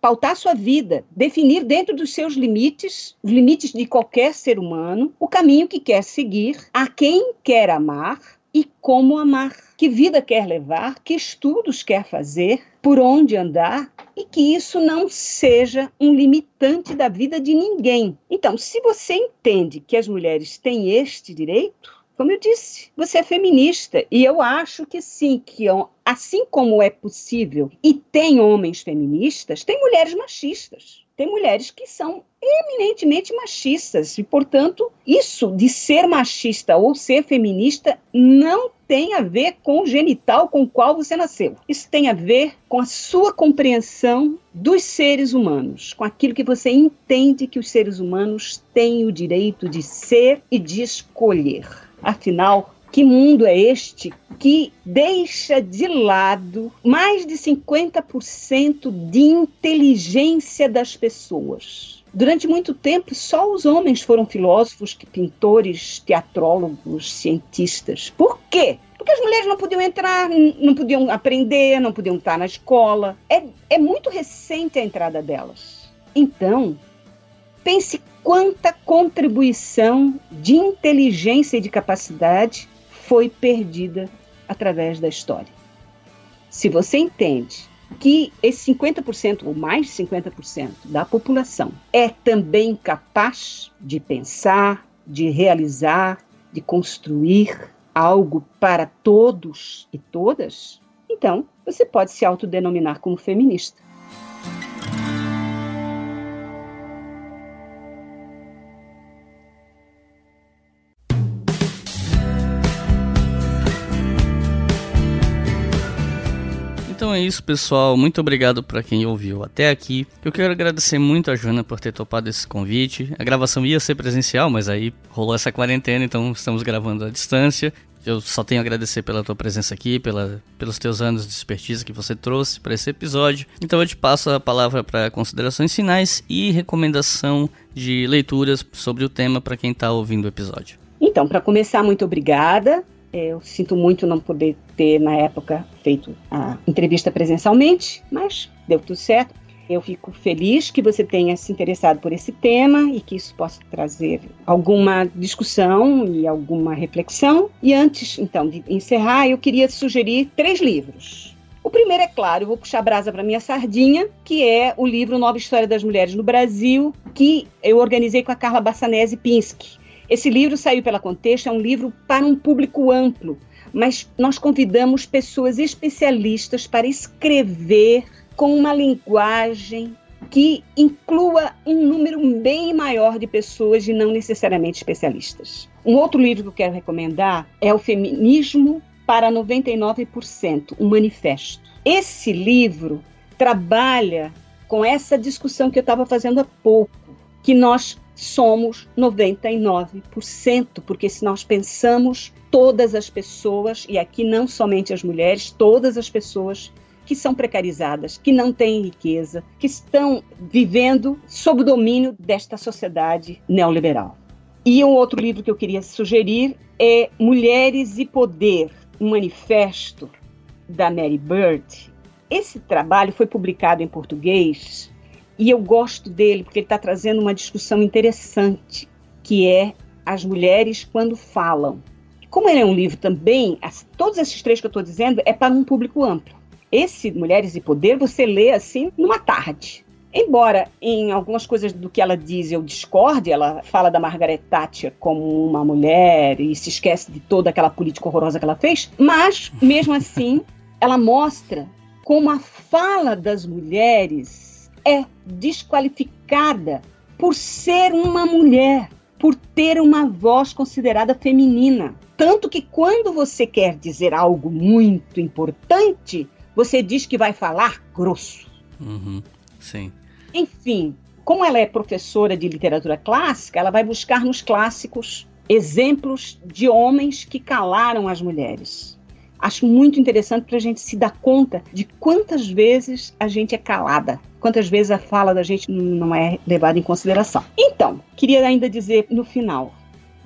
pautar sua vida, definir dentro dos seus limites, os limites de qualquer ser humano, o caminho que quer seguir, a quem quer amar e como amar, que vida quer levar, que estudos quer fazer, por onde andar e que isso não seja um limitante da vida de ninguém. Então, se você entende que as mulheres têm este direito, como eu disse, você é feminista e eu acho que sim, que assim como é possível e tem homens feministas, tem mulheres machistas. Tem mulheres que são eminentemente machistas e, portanto, isso de ser machista ou ser feminista não tem a ver com o genital com o qual você nasceu. Isso tem a ver com a sua compreensão dos seres humanos, com aquilo que você entende que os seres humanos têm o direito de ser e de escolher. Afinal, que mundo é este que deixa de lado mais de 50% de inteligência das pessoas? Durante muito tempo, só os homens foram filósofos, pintores, teatrólogos, cientistas. Por quê? Porque as mulheres não podiam entrar, não podiam aprender, não podiam estar na escola. É, é muito recente a entrada delas. Então, pense quanta contribuição de inteligência e de capacidade foi perdida através da história. Se você entende que esse 50% ou mais de 50% da população é também capaz de pensar, de realizar, de construir algo para todos e todas, então você pode se autodenominar como feminista. Então é isso, pessoal. Muito obrigado para quem ouviu até aqui. Eu quero agradecer muito a Joana por ter topado esse convite. A gravação ia ser presencial, mas aí rolou essa quarentena, então estamos gravando à distância. Eu só tenho a agradecer pela tua presença aqui, pela, pelos teus anos de expertise que você trouxe para esse episódio. Então eu te passo a palavra para considerações finais e recomendação de leituras sobre o tema para quem está ouvindo o episódio. Então, para começar, muito obrigada eu sinto muito não poder ter, na época, feito a entrevista presencialmente, mas deu tudo certo. Eu fico feliz que você tenha se interessado por esse tema e que isso possa trazer alguma discussão e alguma reflexão. E antes, então, de encerrar, eu queria sugerir três livros. O primeiro, é claro, eu vou puxar a brasa para minha sardinha, que é o livro Nova História das Mulheres no Brasil, que eu organizei com a Carla Bassanese Pinsky. Esse livro saiu pela Contexto, é um livro para um público amplo, mas nós convidamos pessoas especialistas para escrever com uma linguagem que inclua um número bem maior de pessoas e não necessariamente especialistas. Um outro livro que eu quero recomendar é O Feminismo para 99%, um manifesto. Esse livro trabalha com essa discussão que eu estava fazendo há pouco, que nós somos 99%, porque se nós pensamos todas as pessoas, e aqui não somente as mulheres, todas as pessoas que são precarizadas, que não têm riqueza, que estão vivendo sob o domínio desta sociedade neoliberal. E um outro livro que eu queria sugerir é Mulheres e Poder, um manifesto da Mary Bird, esse trabalho foi publicado em português e eu gosto dele porque ele está trazendo uma discussão interessante, que é as mulheres quando falam. Como ele é um livro também, as, todos esses três que eu estou dizendo é para um público amplo. Esse Mulheres e Poder você lê assim numa tarde. Embora em algumas coisas do que ela diz eu discorde, ela fala da Margaret Thatcher como uma mulher e se esquece de toda aquela política horrorosa que ela fez, mas mesmo assim ela mostra como a fala das mulheres é desqualificada por ser uma mulher, por ter uma voz considerada feminina. Tanto que quando você quer dizer algo muito importante, você diz que vai falar grosso. Uhum. Sim. Enfim, como ela é professora de literatura clássica, ela vai buscar nos clássicos exemplos de homens que calaram as mulheres. Acho muito interessante para a gente se dar conta de quantas vezes a gente é calada, quantas vezes a fala da gente não é levada em consideração. Então, queria ainda dizer no final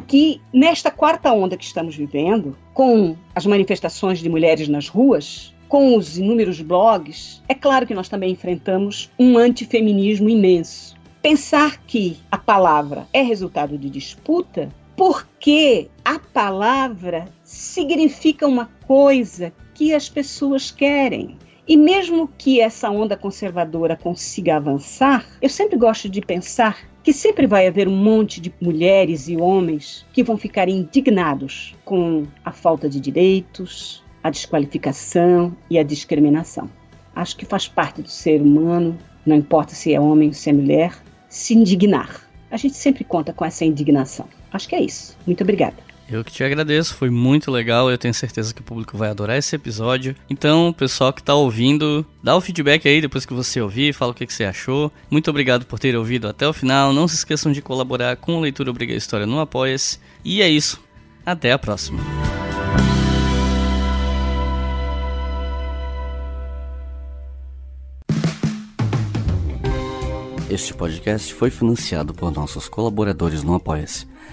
que nesta quarta onda que estamos vivendo, com as manifestações de mulheres nas ruas, com os inúmeros blogs, é claro que nós também enfrentamos um antifeminismo imenso. Pensar que a palavra é resultado de disputa porque a palavra significa uma coisa que as pessoas querem. E mesmo que essa onda conservadora consiga avançar, eu sempre gosto de pensar que sempre vai haver um monte de mulheres e homens que vão ficar indignados com a falta de direitos, a desqualificação e a discriminação. Acho que faz parte do ser humano, não importa se é homem ou se é mulher, se indignar. A gente sempre conta com essa indignação. Acho que é isso. Muito obrigada. Eu que te agradeço, foi muito legal. Eu tenho certeza que o público vai adorar esse episódio. Então, pessoal que está ouvindo, dá o feedback aí depois que você ouvir, fala o que, que, você achou. Muito obrigado por ter ouvido até o final. Não se esqueçam de colaborar com o Leitura Obriga História no Apoia-se. E é isso. Até a próxima. Este podcast foi financiado por nossos colaboradores no Apoia-se.